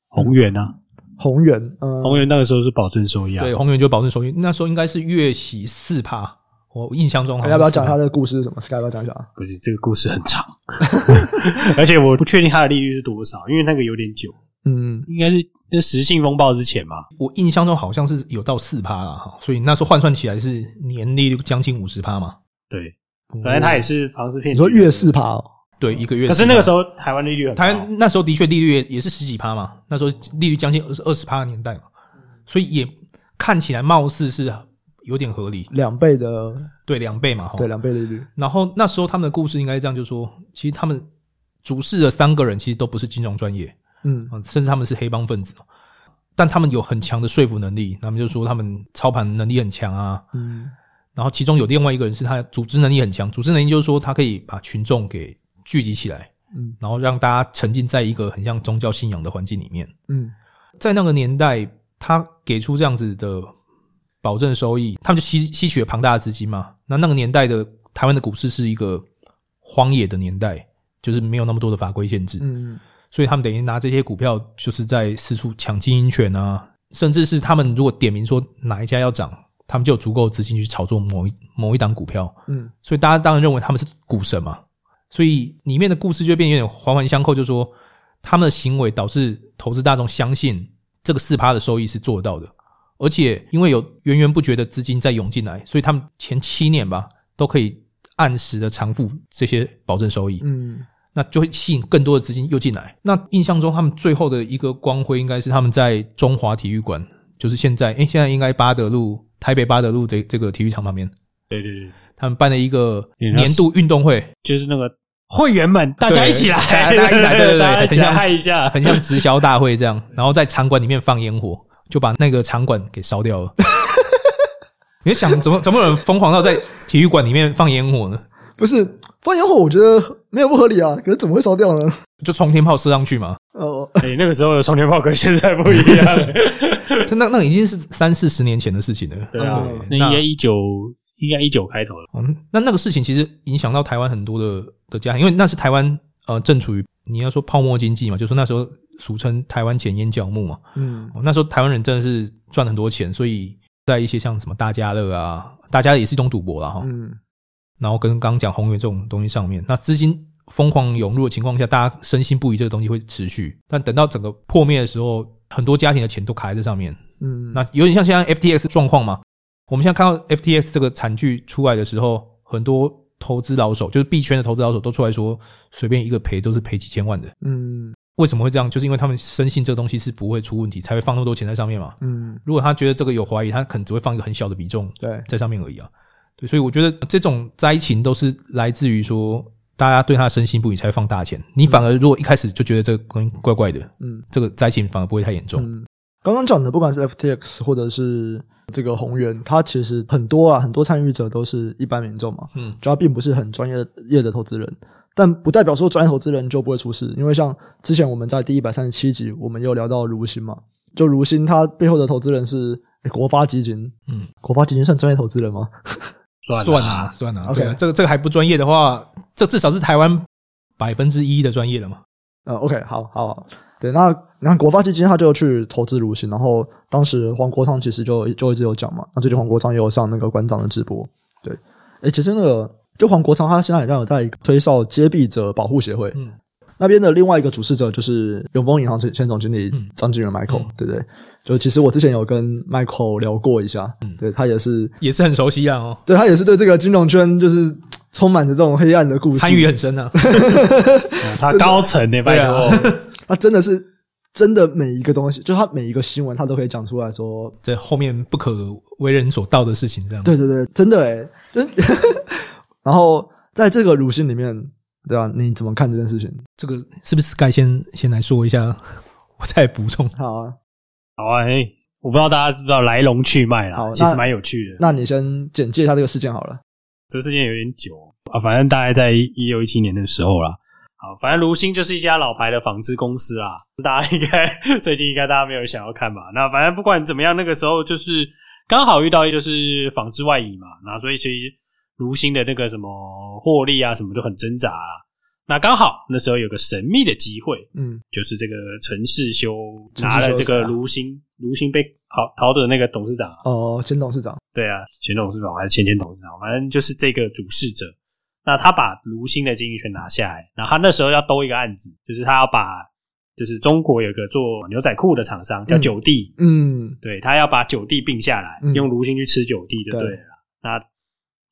宏源啊，宏源，嗯，宏源那个时候是保证收益啊，对，宏源就保证收益，那时候应该是月息四趴。我印象中，要不要讲一下这个故事是什么？Sky 要不要讲一下？不是，这个故事很长，而且我不确定它的利率是多少，因为那个有点久。嗯，应该是那实信风暴之前嘛。我印象中好像是有到四趴了，哈，所以那时候换算起来是年利率将近五十趴嘛。对，反正它也是房市骗局。你说月四趴哦？对，一个月。可是那个时候台湾利率很高，台湾那时候的确利率也是十几趴嘛，那时候利率将近二十二十趴的年代嘛，所以也看起来貌似是。有点合理，两倍的，对，两倍嘛，对，两倍利率。然后那时候他们的故事应该是这样，就是说，其实他们主事的三个人其实都不是金融专业，嗯，甚至他们是黑帮分子，但他们有很强的说服能力。他们就说他们操盘能力很强啊，嗯。然后其中有另外一个人是他组织能力很强，组织能力就是说他可以把群众给聚集起来，嗯，然后让大家沉浸在一个很像宗教信仰的环境里面，嗯，在那个年代，他给出这样子的。保证收益，他们就吸吸取了庞大的资金嘛。那那个年代的台湾的股市是一个荒野的年代，就是没有那么多的法规限制。嗯，所以他们等于拿这些股票，就是在四处抢经营权啊，甚至是他们如果点名说哪一家要涨，他们就有足够资金去炒作某一某一档股票。嗯，所以大家当然认为他们是股神嘛。所以里面的故事就变得有点环环相扣，就是说他们的行为导致投资大众相信这个四趴的收益是做得到的。而且因为有源源不绝的资金在涌进来，所以他们前七年吧都可以按时的偿付这些保证收益。嗯，那就会吸引更多的资金又进来。那印象中他们最后的一个光辉应该是他们在中华体育馆，就是现在诶、欸，现在应该八德路台北八德路这这个体育场旁边。对对对，他们办了一个年度运动会，就是那个会员们大家一起来，大家一起来，对对 对，很像嗨一下，很像直销大会这样，然后在场馆里面放烟火。就把那个场馆给烧掉了。你想怎么怎么有人疯狂到在体育馆里面放烟火呢？不是放烟火，我觉得没有不合理啊。可是怎么会烧掉呢？就冲天炮射上去嘛。哦，哎，那个时候的冲天炮跟现在不一样。那那已经是三四十年前的事情了。对啊，那应该一九应该一九开头了。嗯，那那个事情其实影响到台湾很多的的家庭，因为那是台湾呃正处于你要说泡沫经济嘛，就是那时候。俗称台湾钱烟脚木嘛，嗯，那时候台湾人真的是赚很多钱，所以在一些像什么大家乐啊，大家乐也是一种赌博了哈，嗯，然后跟刚刚讲宏源这种东西上面，那资金疯狂涌入的情况下，大家深信不疑这个东西会持续，但等到整个破灭的时候，很多家庭的钱都卡在这上面，嗯，那有点像现在 FTX 状况嘛，我们现在看到 FTX 这个惨剧出来的时候，很多投资老手就是币圈的投资老手都出来说，随便一个赔都是赔几千万的，嗯。为什么会这样？就是因为他们深信这个东西是不会出问题，才会放那么多钱在上面嘛。嗯，如果他觉得这个有怀疑，他可能只会放一个很小的比重对在上面而已啊。对，所以我觉得这种灾情都是来自于说大家对他深信不疑，才会放大钱。你反而如果一开始就觉得这个东西怪怪的，嗯，这个灾情反而不会太严重。嗯，刚刚讲的，不管是 FTX 或者是这个宏源，它其实很多啊，很多参与者都是一般民众嘛，嗯，就他并不是很专业业的投资人，但不代表说专业投资人就不会出事，因为像之前我们在第一百三十七集，我们有聊到如新嘛，就如新它背后的投资人是国发基金，嗯，国发基金算专业投资人吗？算算啊，算啊，对啊，这个这个还不专业的话，这至少是台湾百分之一的专业了嘛。呃，OK，好，好，好，对，那你看国发基金他就去投资如新，然后当时黄国昌其实就就一直有讲嘛，那最近黄国昌也有上那个馆长的直播，对，诶，其实那个就黄国昌他现在好像有在吹哨接币者保护协会，嗯，那边的另外一个主事者就是永丰银行前前总经理张金元 Michael，、嗯、对不对？就其实我之前有跟 Michael 聊过一下，嗯，对他也是也是很熟悉啊，哦，对他也是对这个金融圈就是。充满着这种黑暗的故事，参与很深啊！他高层呢，拜托，他真的是真的每一个东西，就他每一个新闻，他都可以讲出来说，这后面不可为人所道的事情，这样。对对对，真的诶真。然后在这个如新里面，对吧？你怎么看这件事情？这个是不是该先先来说一下？我再补充。好啊，好啊，哎，我不知道大家知不知道来龙去脉啦，其实蛮有趣的。那你先简介一下这个事件好了。这个事件有点久啊，反正大概在一六一七年的时候啦。好，反正卢鑫就是一家老牌的纺织公司啦，大家应该 最近应该大家没有想要看吧？那反正不管怎么样，那个时候就是刚好遇到就是纺织外移嘛，那所以其实如新的那个什么获利啊什么就很挣扎啊。那刚好那时候有个神秘的机会，嗯，就是这个陈世修拿了这个如新，如新被逃逃的那个董事长哦，前董事长，对啊，前董事长还是前前董事长，反正就是这个主事者。那他把如新的经营权拿下来，然后他那时候要兜一个案子，就是他要把，就是中国有个做牛仔裤的厂商叫九弟，嗯，对，他要把九弟并下来，用如新去吃九弟就对了。对。那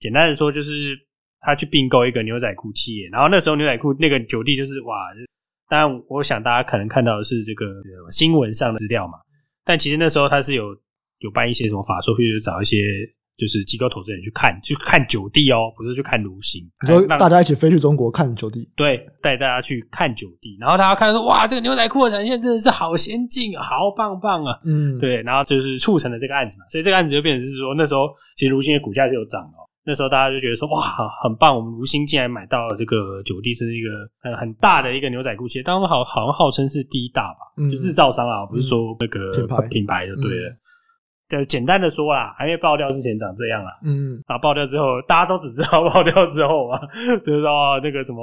简单的说就是。他去并购一个牛仔裤企业，然后那时候牛仔裤那个九弟就是哇，当然我想大家可能看到的是这个新闻上的资料嘛，但其实那时候他是有有办一些什么法说，或者找一些就是机构投资人去看，去看九弟哦，不是去看如新，你说大家一起飞去中国看九弟，对，带大家去看九弟，然后大家看说哇，这个牛仔裤的产线真的是好先进啊，好棒棒啊，嗯，对，然后就是促成了这个案子嘛，所以这个案子就变成是说那时候其实如新的股价是有涨的。那时候大家就觉得说哇，很棒！我们如新竟然买到了这个九弟，是一个很很大的一个牛仔裤企业，当时好好像号称是第一大吧，嗯、就制造商啊，不是说那个品牌品牌就对了。就、嗯、简单的说啦，还没爆掉之前长这样啦，嗯，然后爆掉之后，大家都只知道爆掉之后啊，就是说那个什么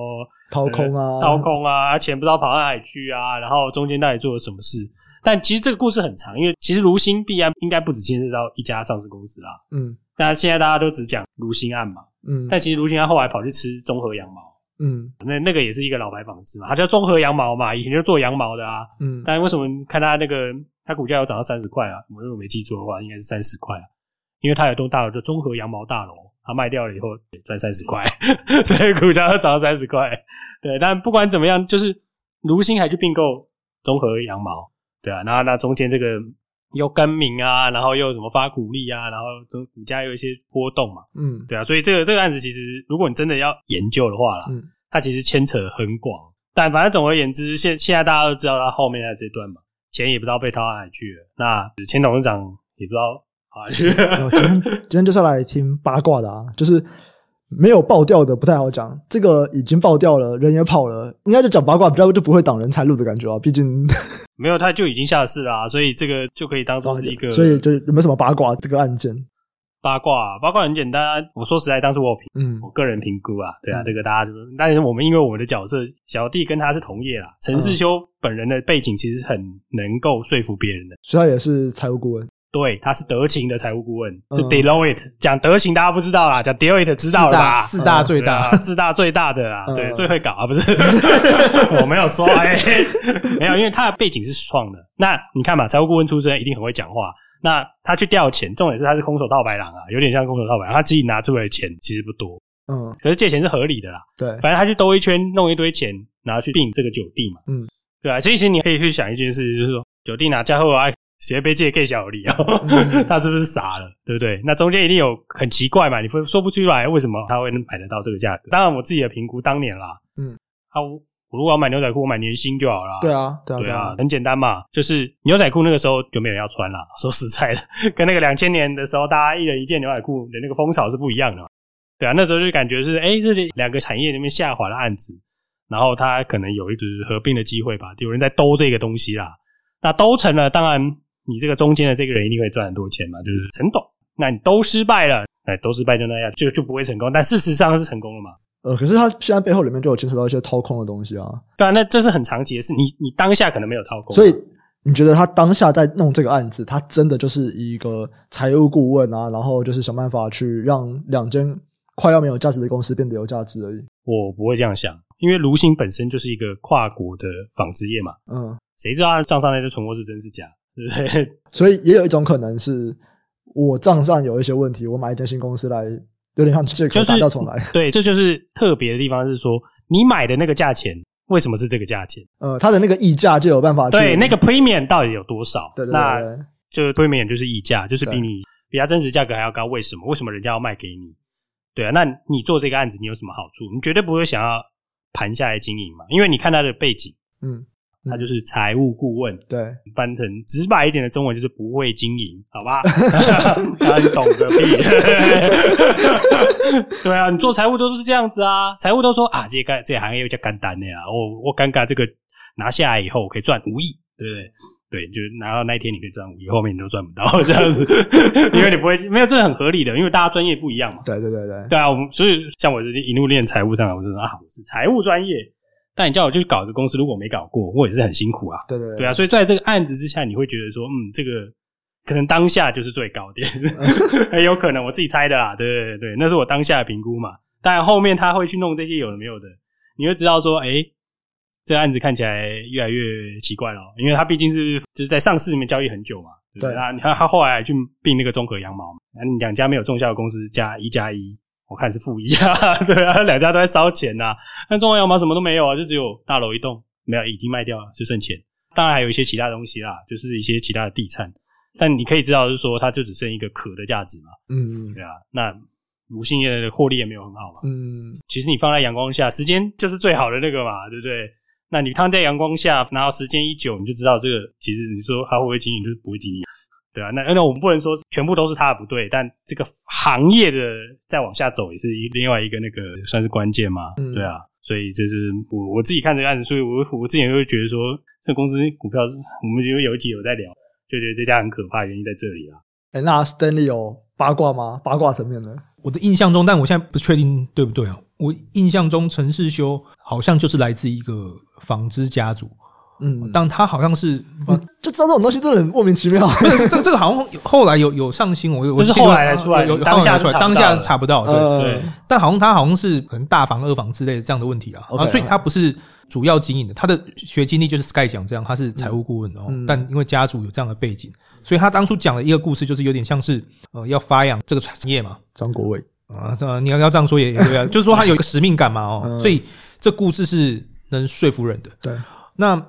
掏空啊，掏空啊，钱不知道跑到哪里去啊，然后中间到底做了什么事？但其实这个故事很长，因为其实如新必然应该不止牵涉到一家上市公司啦，嗯。那现在大家都只讲卢新案嘛，嗯，但其实卢新案后来跑去吃综合羊毛，嗯，那那个也是一个老牌纺织嘛，它叫综合羊毛嘛，以前就做羊毛的啊，嗯，但为什么看它那个它股价有涨到三十块啊？我如果没记错的话，应该是三十块啊，因为它有栋大楼叫综合羊毛大楼，它卖掉了以后赚三十块，所以股价又涨到三十块。对，但不管怎么样，就是卢新还去并购综合羊毛，对啊，那那中间这个。又更名啊，然后又什么发股利啊，然后都股价有一些波动嘛，嗯，对啊，所以这个这个案子其实，如果你真的要研究的话啦，嗯，它其实牵扯很广，但反正总而言之，现现在大家都知道它后面的这段嘛，钱也不知道被掏到哪里去了，那前董事长也不知道啊，去了。今天今天就是要来听八卦的啊，就是。没有爆掉的不太好讲，这个已经爆掉了，人也跑了，应该就讲八卦比较就不会挡人财路的感觉啊。毕竟 没有，他就已经下市了啊，所以这个就可以当做是一个。所以就有没有什么八卦这个案件？八卦八卦很简单，我说实在，当初我评，嗯，我个人评估啊，对啊，嗯、这个大家就，但是我们因为我们的角色小弟跟他是同业啦，陈世修本人的背景其实很能够说服别人的，所以他也是财务顾问。对，他是德勤的财务顾问，是 Deloitte。讲德勤大家不知道啦，讲 Deloitte 知道了吧？四大最大，四大最大的啦，对，最会搞啊，不是？我没有说，哎，没有，因为他的背景是创的。那你看嘛，财务顾问出身，一定很会讲话。那他去调钱，重点是他是空手套白狼啊，有点像空手套白狼。他自己拿出来的钱其实不多，嗯，可是借钱是合理的啦。对，反正他去兜一圈，弄一堆钱，然后去并这个九弟嘛，嗯，对啊。所以其实你可以去想一件事，就是说九弟拿家后来。谁被借更小利啊？嗯、他是不是傻了？对不对？那中间一定有很奇怪嘛？你说说不出来为什么他会能买得到这个价格？当然，我自己的评估当年啦，嗯，他我我如果要买牛仔裤，我买年薪就好了。对啊，对啊，对啊，很简单嘛。就是牛仔裤那个时候就没有人要穿了。说实在的，跟那个两千年的时候，大家一人一件牛仔裤的那个风潮是不一样的嘛。对啊，那时候就感觉是，哎，这些两个产业里面下滑的案子，然后它可能有一个合并的机会吧。有人在兜这个东西啦。那兜成了，当然你这个中间的这个人一定会赚很多钱嘛，就是陈董。那你都失败了，哎，都失败就那样，就就不会成功。但事实上是成功了嘛？呃，可是他现在背后里面就有牵扯到一些掏空的东西啊。对啊，那这是很长期的事。你你当下可能没有掏空，所以你觉得他当下在弄这个案子，他真的就是一个财务顾问啊，然后就是想办法去让两间快要没有价值的公司变得有价值而已。我不会这样想，因为卢鑫本身就是一个跨国的纺织业嘛。嗯，谁知道他账上那些存货是真是假，对不对？所以也有一种可能是。我账上有一些问题，我买一间新公司来，有点像借壳打掉重来。对，这就是特别的地方，是说你买的那个价钱为什么是这个价钱？呃，它的那个溢价就有办法去对那个 premium 到底有多少？对对对，那就 premium 就是溢价，就是比你比它真实价格还要高。为什么？为什么人家要卖给你？对啊，那你做这个案子你有什么好处？你绝对不会想要盘下来经营嘛，因为你看它的背景，嗯。他就是财务顾问，对，翻成直白一点的中文就是不会经营，好吧？他懂个屁！对啊，你做财务都是这样子啊，财务都说啊，这个这行业又叫干单的呀，我我尴尬，这个拿下来以后我可以赚五亿，对不对？对，就拿到那一天你可以赚五亿，后面你都赚不到这样子，因为你不会没有，这是很合理的，因为大家专业不一样嘛。对对对对，对啊，我们所以像我这些一路练财务上来，我就说啊，我是财务专业。但你叫我去搞一个公司，如果没搞过，我也是很辛苦啊。对对对，对啊，所以在这个案子之下，你会觉得说，嗯，这个可能当下就是最高点，很 有可能我自己猜的啦。对对对，那是我当下的评估嘛。当然后面他会去弄这些有的没有的，你会知道说，哎，这个案子看起来越来越奇怪了，因为他毕竟是就是在上市里面交易很久嘛。对，对，那你看他后来去并那个中和羊毛，那两家没有中效的公司加一加一。我看是负一啊，对啊，两家都在烧钱呐、啊。那中华羊毛什么都没有啊，就只有大楼一栋，没有已经卖掉了，就剩钱。当然还有一些其他东西啦，就是一些其他的地产。但你可以知道，就是说它就只剩一个壳的价值嘛。嗯，对啊。那无性业的获利也没有很好嘛。嗯，其实你放在阳光下，时间就是最好的那个嘛，对不对？那你躺在阳光下，然后时间一久，你就知道这个其实你说它会不会经营，就是不会经营。对啊，那那我们不能说全部都是他的不对，但这个行业的再往下走也是一另外一个那个算是关键嘛。嗯，对啊，所以就是我我自己看这个案子，所以我我之前就会觉得说，这个公司股票，我们就有一集有在聊，就觉得这家很可怕，原因在这里啊。哎，那 Stanley 有八卦吗？八卦层面的，我的印象中，但我现在不确定对不对啊？我印象中陈世修好像就是来自一个纺织家族。嗯，但他好像是，就知道这种东西真的很莫名其妙。这个这个好像后来有有上新闻，我我是后来才出来，有当下出来，当下是查不到。对对，但好像他好像是可能大房二房之类的这样的问题啊，所以他不是主要经营的，他的学经历就是 Sky 讲这样，他是财务顾问哦。但因为家族有这样的背景，所以他当初讲的一个故事就是有点像是呃要发扬这个产业嘛。张国伟啊，这你要要这样说也也对啊，就是说他有一个使命感嘛哦，所以这故事是能说服人的。对，那。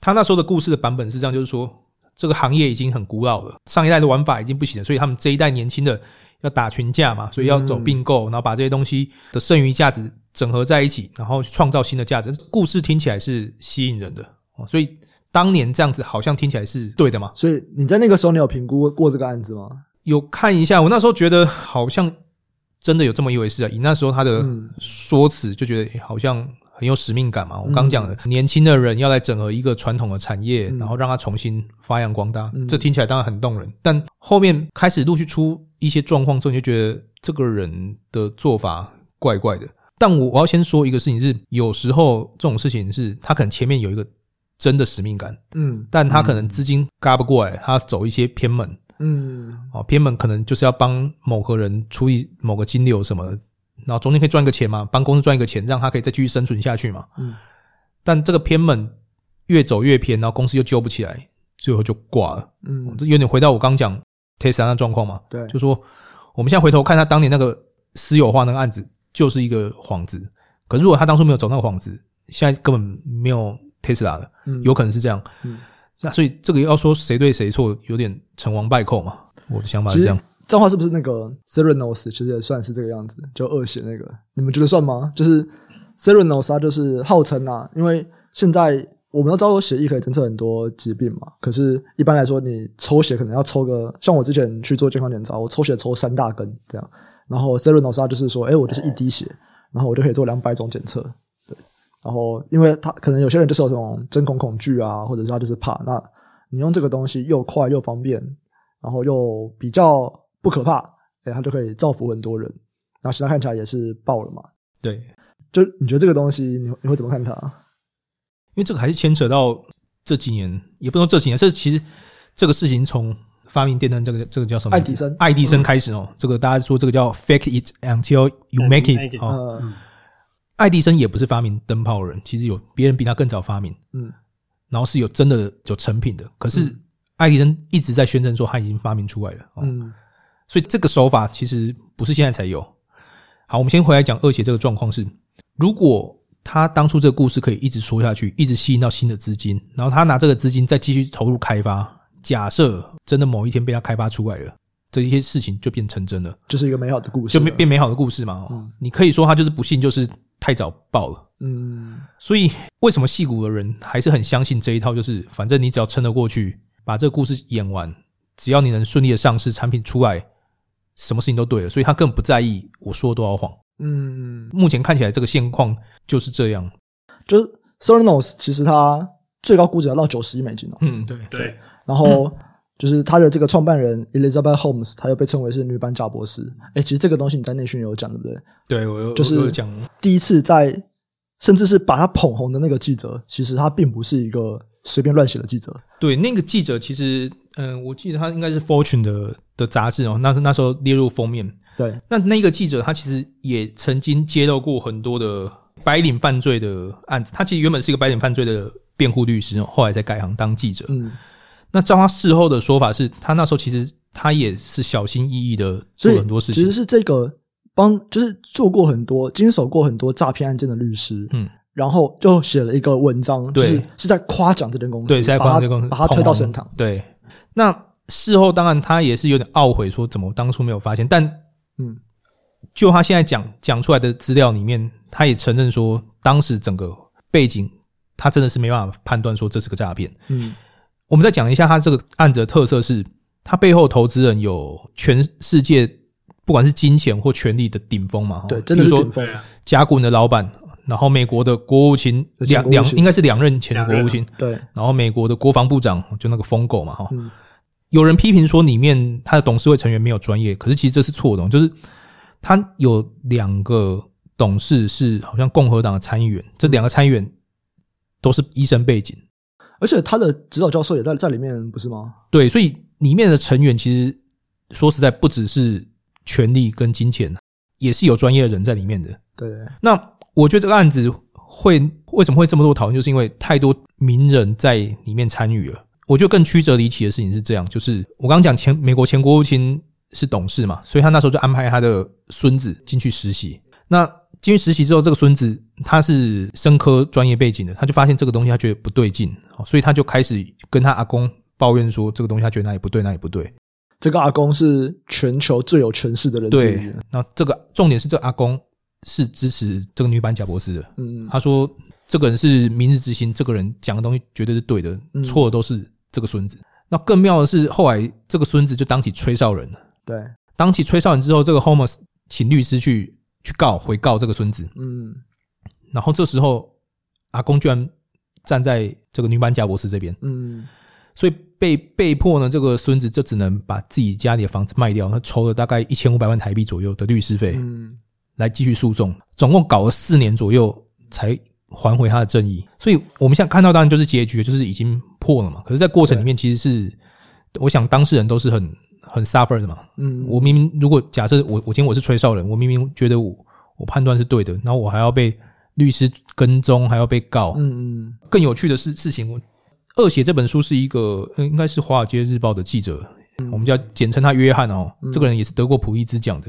他那时候的故事的版本是这样，就是说这个行业已经很古老了，上一代的玩法已经不行了，所以他们这一代年轻的要打群架嘛，所以要走并购，然后把这些东西的剩余价值整合在一起，然后去创造新的价值。故事听起来是吸引人的，所以当年这样子好像听起来是对的嘛。所以你在那个时候你有评估过这个案子吗？有看一下，我那时候觉得好像真的有这么一回事啊。以那时候他的说辞就觉得好像。很有使命感嘛？我刚讲的，年轻的人要来整合一个传统的产业，然后让它重新发扬光大，这听起来当然很动人。但后面开始陆续出一些状况之后，你就觉得这个人的做法怪怪的。但我我要先说一个事情是，有时候这种事情是他可能前面有一个真的使命感，嗯，但他可能资金嘎不过来，他走一些偏门，嗯，哦，偏门可能就是要帮某个人出一某个金流什么的。然后中间可以赚个钱嘛，帮公司赚一个钱，让他可以再继续生存下去嘛。嗯。但这个偏门越走越偏，然后公司又救不起来，最后就挂了。嗯。这有点回到我刚讲 Tesla 的状况嘛。对。就说我们现在回头看他当年那个私有化那个案子，就是一个幌子。可是如果他当初没有走那个幌子，现在根本没有 Tesla 了。嗯。有可能是这样。嗯。那所以这个要说谁对谁错，有点成王败寇嘛。我的想法是这样。这话是不是那个 Theranos 其实也算是这个样子，就恶血那个，你们觉得算吗？就是 Theranos 它就是号称啊，因为现在我们都知道血液可以侦测很多疾病嘛，可是一般来说你抽血可能要抽个，像我之前去做健康检查，我抽血抽三大根这样，然后 Theranos 它就是说，哎，我就是一滴血，然后我就可以做两百种检测，对，然后因为他可能有些人就是有这种针孔恐惧啊，或者是他就是怕，那你用这个东西又快又方便，然后又比较不可怕，哎，他就可以造福很多人，然后现在看起来也是爆了嘛，对。就你觉得这个东西，你你会怎么看它？因为这个还是牵扯到这几年，也不能说这几年，这其实这个事情从发明电灯这个这个叫什么？爱迪生，爱迪生开始哦。嗯、这个大家说这个叫 “fake it until you make it”。哦，嗯、爱迪生也不是发明灯泡的人，其实有别人比他更早发明。嗯，然后是有真的有成品的，可是爱迪生一直在宣称说他已经发明出来了。嗯，所以这个手法其实不是现在才有。好，我们先回来讲二姐这个状况是。如果他当初这个故事可以一直说下去，一直吸引到新的资金，然后他拿这个资金再继续投入开发，假设真的某一天被他开发出来了，这一些事情就变成真了，就是一个美好的故事，就变变美好的故事嘛。嗯，你可以说他就是不幸，就是太早爆了。嗯，所以为什么戏骨的人还是很相信这一套？就是反正你只要撑得过去，把这个故事演完，只要你能顺利的上市，产品出来，什么事情都对了。所以他根本不在意我说多少谎。嗯，目前看起来这个现况就是这样。就是 Theranos 其实它最高估值要到九十亿美金哦。嗯，对对。然后就是它的这个创办人 Elizabeth Holmes，他又被称为是女版贾博士。哎，其实这个东西你在内训有讲，对不对？对，我有就是讲第一次在，甚至是把他捧红的那个记者，其实他并不是一个随便乱写的记者。对，那个记者其实，嗯，我记得他应该是 Fortune 的的杂志哦，那那时候列入封面。对，那那个记者他其实也曾经揭露过很多的白领犯罪的案子。他其实原本是一个白领犯罪的辩护律师，后来才改行当记者。嗯，那照他事后的说法是，他那时候其实他也是小心翼翼的做很多事情。其实是这个帮，就是做过很多经手过很多诈骗案件的律师。嗯，然后就写了一个文章，就是对是在夸奖这间公司，对，是在夸奖这间公司，把他推到神堂。对，那事后当然他也是有点懊悔，说怎么当初没有发现，但。嗯，就他现在讲讲出来的资料里面，他也承认说，当时整个背景他真的是没办法判断说这是个诈骗。嗯，我们再讲一下他这个案子的特色是，他背后投资人有全世界不管是金钱或权力的顶峰嘛，对，真的是顶峰。甲骨文的老板，然后美国的国务卿两两应该是两任前国务卿，对，然后美国的国防部长就那个疯狗嘛，哈。有人批评说里面他的董事会成员没有专业，可是其实这是错的，就是他有两个董事是好像共和党的参议员，这两个参议员都是医生背景，而且他的指导教授也在在里面，不是吗？对，所以里面的成员其实说实在不只是权力跟金钱，也是有专业的人在里面的。对，那我觉得这个案子会为什么会这么多讨论，就是因为太多名人在里面参与了。我觉得更曲折离奇的事情是这样，就是我刚刚讲前美国前国务卿是董事嘛，所以他那时候就安排他的孙子进去实习。那进去实习之后，这个孙子他是生科专业背景的，他就发现这个东西他觉得不对劲，所以他就开始跟他阿公抱怨说，这个东西他觉得哪里不对，哪里不对。这个阿公是全球最有权势的人。对，那这个重点是这个阿公是支持这个女版贾伯斯的。嗯，他说这个人是明日之星，这个人讲的东西绝对是对的，错的都是。这个孙子，那更妙的是，后来这个孙子就当起吹哨人了。对，当起吹哨人之后，这个 Holmes 请律师去去告回告这个孙子。嗯，然后这时候阿公居然站在这个女版贾伯斯这边。嗯，所以被被迫呢，这个孙子就只能把自己家里的房子卖掉，他筹了大概一千五百万台币左右的律师费，嗯，来继续诉讼。总共搞了四年左右才。还回他的正义，所以我们现在看到当然就是结局，就是已经破了嘛。可是，在过程里面，其实是我想当事人都是很很 suffer 的嘛。嗯，我明明如果假设我我今天我是吹哨人，我明明觉得我我判断是对的，然后我还要被律师跟踪，还要被告。嗯嗯。更有趣的事事情，我恶血这本书是一个应该是华尔街日报的记者，我们叫简称他约翰哦。这个人也是得过普利兹奖的。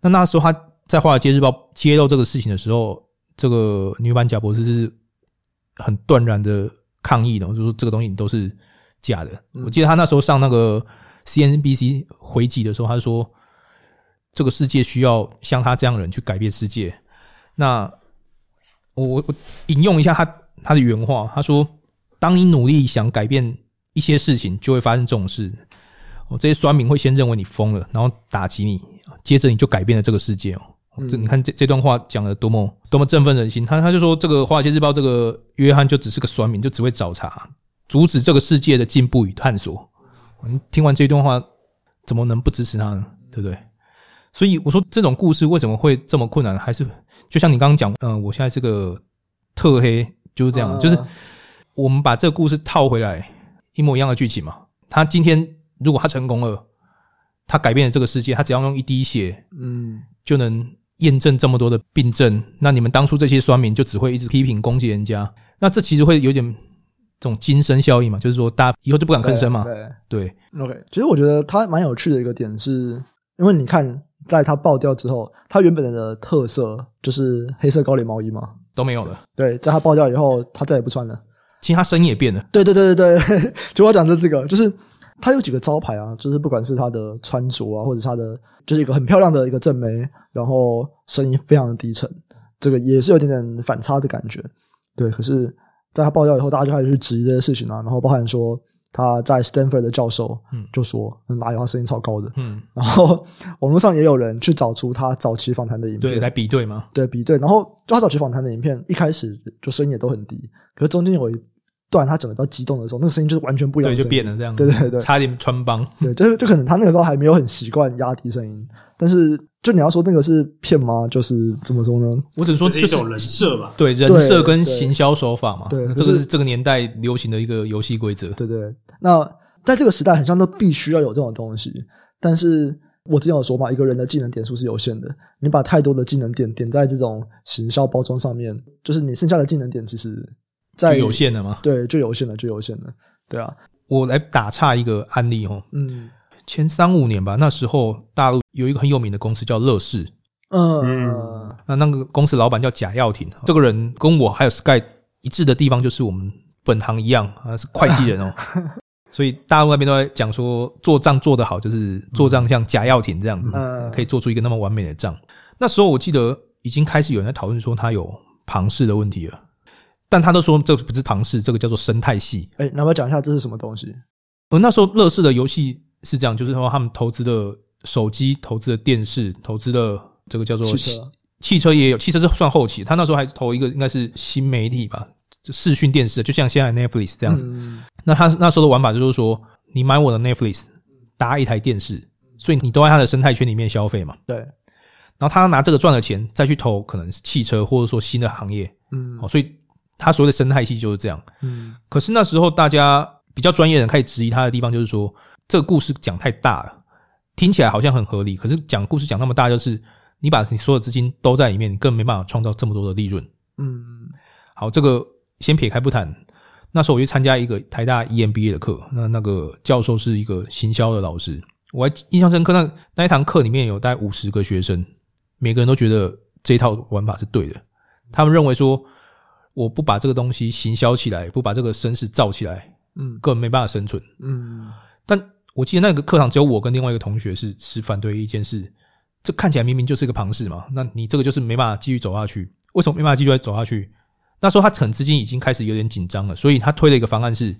那那时候他在华尔街日报揭露这个事情的时候。这个女版贾博士是很断然的抗议的，就是说这个东西都是假的。我记得他那时候上那个 CNBC 回击的时候，他说这个世界需要像他这样的人去改变世界。那我我我引用一下他他的原话，他说：“当你努力想改变一些事情，就会发生这种事。哦，这些酸民会先认为你疯了，然后打击你，接着你就改变了这个世界哦。嗯、这你看这这段话讲的多么多么振奋人心。他他就说这个华尔街日报这个约翰就只是个酸民，就只会找茬，阻止这个世界的进步与探索。你听完这段话，怎么能不支持他呢？对不对？所以我说这种故事为什么会这么困难？还是就像你刚刚讲，嗯，我现在是个特黑，就是这样，呃、就是我们把这个故事套回来，一模一样的剧情嘛。他今天如果他成功了，他改变了这个世界，他只要用一滴血，嗯，就能验证这么多的病症。那你们当初这些酸民就只会一直批评攻击人家，那这其实会有点这种金声效应嘛，就是说大家以后就不敢吭声嘛。对，对，对，OK。其实我觉得他蛮有趣的一个点是，因为你看，在他爆掉之后，他原本的特色就是黑色高领毛衣嘛，都没有了。对，在他爆掉以后，他再也不穿了。其实他声音也变了。对对对对对，就我讲的这个，就是他有几个招牌啊，就是不管是他的穿着啊，或者是他的，就是一个很漂亮的一个正妹，然后声音非常的低沉，这个也是有点点反差的感觉。对，可是在他爆掉以后，大家就开始去质疑这些事情啊，然后包含说他在 Stanford 的教授，嗯，就说哪有他声音超高的，嗯，然后网络上也有人去找出他早期访谈的影片，对，来比对吗？对，比对，然后就他早期访谈的影片，一开始就声音也都很低，可是中间有一。段他讲的比较激动的时候，那个声音就是完全不一样，对，就变了这样，对对对，差点穿帮，对，就是就可能他那个时候还没有很习惯压低声音，但是就你要说那个是骗吗？就是怎么说呢？我只能说就是一种人设吧，对，人设跟行销手法嘛，对，这个是这个年代流行的一个游戏规则，对对。那在这个时代，很像都必须要有这种东西，但是我之前有说嘛，一个人的技能点数是有限的，你把太多的技能点点在这种行销包装上面，就是你剩下的技能点其实。在有限的吗？对，就有限的，就有限的。对啊，我来打岔一个案例哦。嗯，前三五年吧，那时候大陆有一个很有名的公司叫乐视。嗯，嗯，那那个公司老板叫贾跃亭，这个人跟我还有 Sky 一致的地方就是我们本行一样啊，是会计人哦。所以大陆那边都在讲说，做账做得好，就是做账像贾跃亭这样子，可以做出一个那么完美的账。那时候我记得已经开始有人在讨论说他有庞氏的问题了。但他都说这不是唐氏，这个叫做生态系。哎，那我讲一下这是什么东西？而那时候乐视的游戏是这样，就是说他们投资的手机、投资的电视、投资的这个叫做汽车，汽车也有，汽车是算后期。他那时候还投一个应该是新媒体吧，就视讯电视，就像现在 Netflix 这样子。嗯、那他那时候的玩法就是说，你买我的 Netflix，搭一台电视，所以你都在他的生态圈里面消费嘛。对。然后他拿这个赚的钱再去投可能是汽车或者说新的行业。嗯。好，所以。他所谓的生态系就是这样，嗯，可是那时候大家比较专业人开始质疑他的地方，就是说这个故事讲太大了，听起来好像很合理，可是讲故事讲那么大，就是你把你所有资金都在里面，你根本没办法创造这么多的利润，嗯，好，这个先撇开不谈。那时候我去参加一个台大 EMBA 的课，那那个教授是一个行销的老师，我还印象深刻。那那一堂课里面有大概五十个学生，每个人都觉得这一套玩法是对的，他们认为说。我不把这个东西行销起来，不把这个声势造起来，嗯，根本没办法生存，嗯。但我记得那个课堂只有我跟另外一个同学是持反对意见，是这看起来明明就是一个庞氏嘛，那你这个就是没办法继续走下去。为什么没办法继续走下去？那时候他可能资金已经开始有点紧张了，所以他推了一个方案是：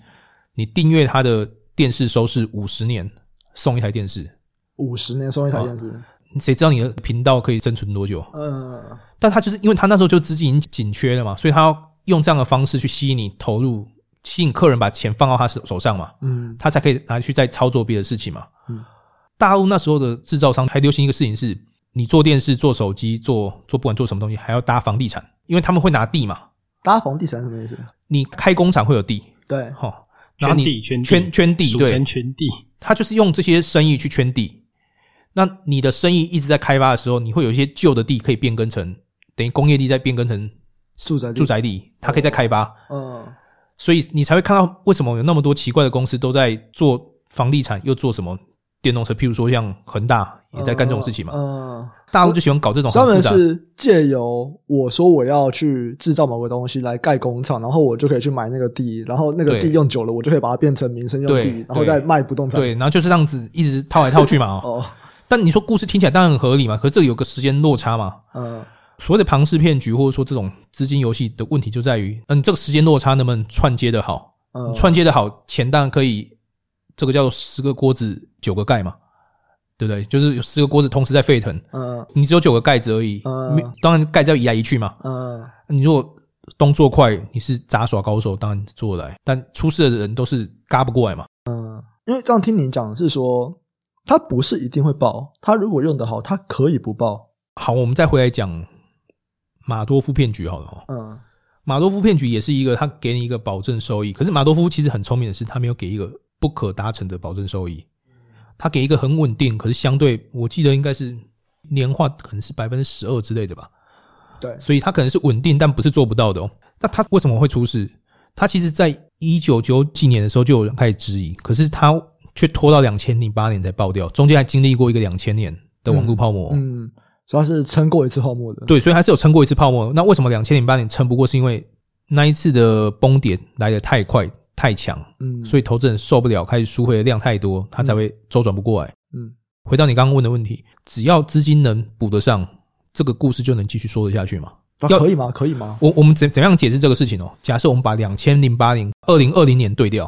你订阅他的电视收视五十年，送一台电视。五十年送一台电视。谁知道你的频道可以生存多久？嗯，但他就是因为他那时候就资金已经紧缺了嘛，所以他要用这样的方式去吸引你投入，吸引客人把钱放到他手手上嘛，嗯，他才可以拿去再操作别的事情嘛。嗯，大陆那时候的制造商还流行一个事情是，你做电视、做手机、做做不管做什么东西，还要搭房地产，因为他们会拿地嘛。搭房地产什么意思？你开工厂会有地，对，哈，然后你圈圈圈地，对，圈地，他就是用这些生意去圈地。那你的生意一直在开发的时候，你会有一些旧的地可以变更成等于工业地，再变更成住宅住宅地，它可以再开发。嗯，所以你才会看到为什么有那么多奇怪的公司都在做房地产，又做什么电动车，譬如说像恒大也在干这种事情嘛。嗯，大陆就喜欢搞这种。专门是借由我说我要去制造某个东西来盖工厂，然后我就可以去买那个地，然后那个地用久了，我就可以把它变成民生用地，然后再卖不动产。对，然后就是这样子一直套来套去嘛。哦。但你说故事听起来当然很合理嘛，可是这有个时间落差嘛。嗯，所谓的庞氏骗局，或者说这种资金游戏的问题，就在于，嗯，这个时间落差能不能串接的好？嗯，串接的好，钱当然可以，这个叫做十个锅子九个盖嘛，对不对？就是有十个锅子同时在沸腾，嗯，你只有九个盖子而已，嗯，当然盖子要移来移去嘛，嗯，你如果动作快，你是杂耍高手，当然做得来，但出事的人都是嘎不过来嘛，嗯，因为这样听你讲是说，他不是一定会爆，他如果用得好，他可以不爆。好，我们再回来讲。马多夫骗局，好了哈，嗯，马多夫骗局也是一个，他给你一个保证收益，可是马多夫其实很聪明的是，他没有给一个不可达成的保证收益，他给一个很稳定，可是相对，我记得应该是年化可能是百分之十二之类的吧，对，所以他可能是稳定，但不是做不到的哦。那他为什么会出事？他其实在一九九几年的时候就有人开始质疑，可是他却拖到两千零八年才爆掉，中间还经历过一个两千年的网络泡沫，嗯。嗯主要是撑过一次泡沫的，对，所以还是有撑过一次泡沫。那为什么两千零八年撑不过？是因为那一次的崩点来得太快太强，嗯，所以投资人受不了，开始赎回的量太多，他才会周转不过来。嗯，回到你刚刚问的问题，只要资金能补得上，这个故事就能继续说得下去吗？啊，可以吗？可以吗？我我们怎怎样解释这个事情哦？假设我们把两千零八年、二零二零年对掉，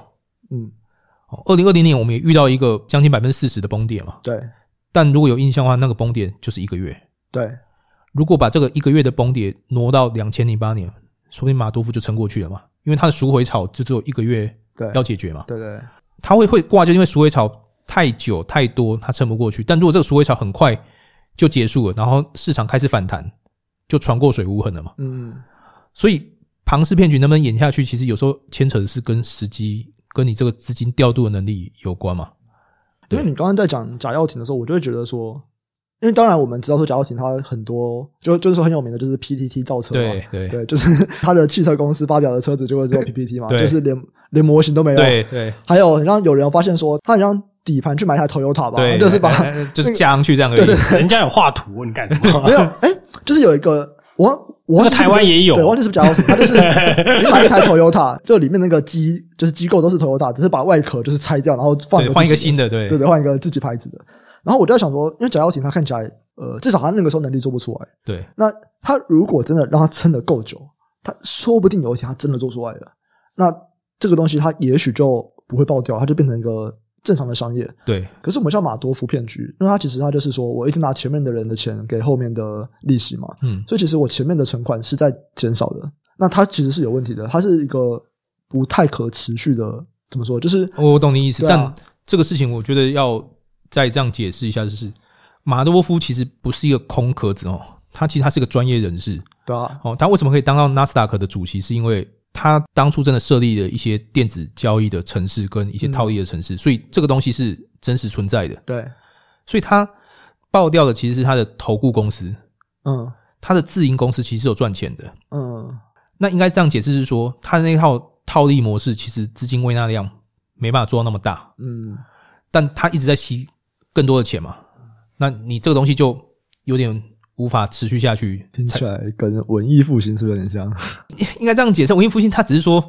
嗯，哦，二零二零年我们也遇到一个将近百分之四十的崩跌嘛，对。但如果有印象的话，那个崩跌就是一个月。对，如果把这个一个月的崩跌挪到两千零八年，说不定马多夫就撑过去了嘛，因为他的赎回潮就只有一个月要解决嘛。对对，他会会挂，就因为赎回潮太久太多，他撑不过去。但如果这个赎回潮很快就结束了，然后市场开始反弹，就船过水无痕了嘛。嗯，所以庞氏骗局能不能演下去，其实有时候牵扯的是跟时机、跟你这个资金调度的能力有关嘛。因为你刚刚在讲贾跃亭的时候，我就会觉得说。因为当然我们知道说贾跃亭他很多就就是说很有名的就是 PTT 造车嘛，对对对，就是他的汽车公司发表的车子就会做 PPT 嘛，就是连连模型都没有。对对，还有让有人发现说他好像底盘去买一台 Toyota 吧，就是把 就是加上去这样的。对对，人家有画图，你干什么？没有，哎，就是有一个我我台湾也有，对，忘记是不是贾跃亭，他就是 你买一台 Toyota，就里面那个机就是机构都是 Toyota，只是把外壳就是拆掉，然后放换一个新的，对对对，换一个自己牌子的。然后我就在想说，因为贾跃亭他看起来。呃，至少他那个时候能力做不出来。对，那他如果真的让他撑得够久，他说不定有一天他真的做出来了。那这个东西他也许就不会爆掉，他就变成一个正常的商业。对。可是我们叫马多夫骗局，因为他其实他就是说我一直拿前面的人的钱给后面的利息嘛。嗯。所以其实我前面的存款是在减少的。那他其实是有问题的，他是一个不太可持续的。怎么说？就是我懂你意思，啊、但这个事情我觉得要再这样解释一下，就是。马多夫其实不是一个空壳子哦，他其实他是个专业人士。对啊，哦，他为什么可以当到纳斯达克的主席？是因为他当初真的设立了一些电子交易的城市跟一些套利的城市，嗯，所以这个东西是真实存在的。对，所以他爆掉的其实是他的投顾公司，嗯，他的自营公司其实是有赚钱的，嗯，那应该这样解释是说，他的那套套利模式其实资金胃纳量没办法做到那么大，嗯，但他一直在吸更多的钱嘛。那你这个东西就有点无法持续下去，听起来跟文艺复兴是不是有点像？应该这样解释，文艺复兴他只是说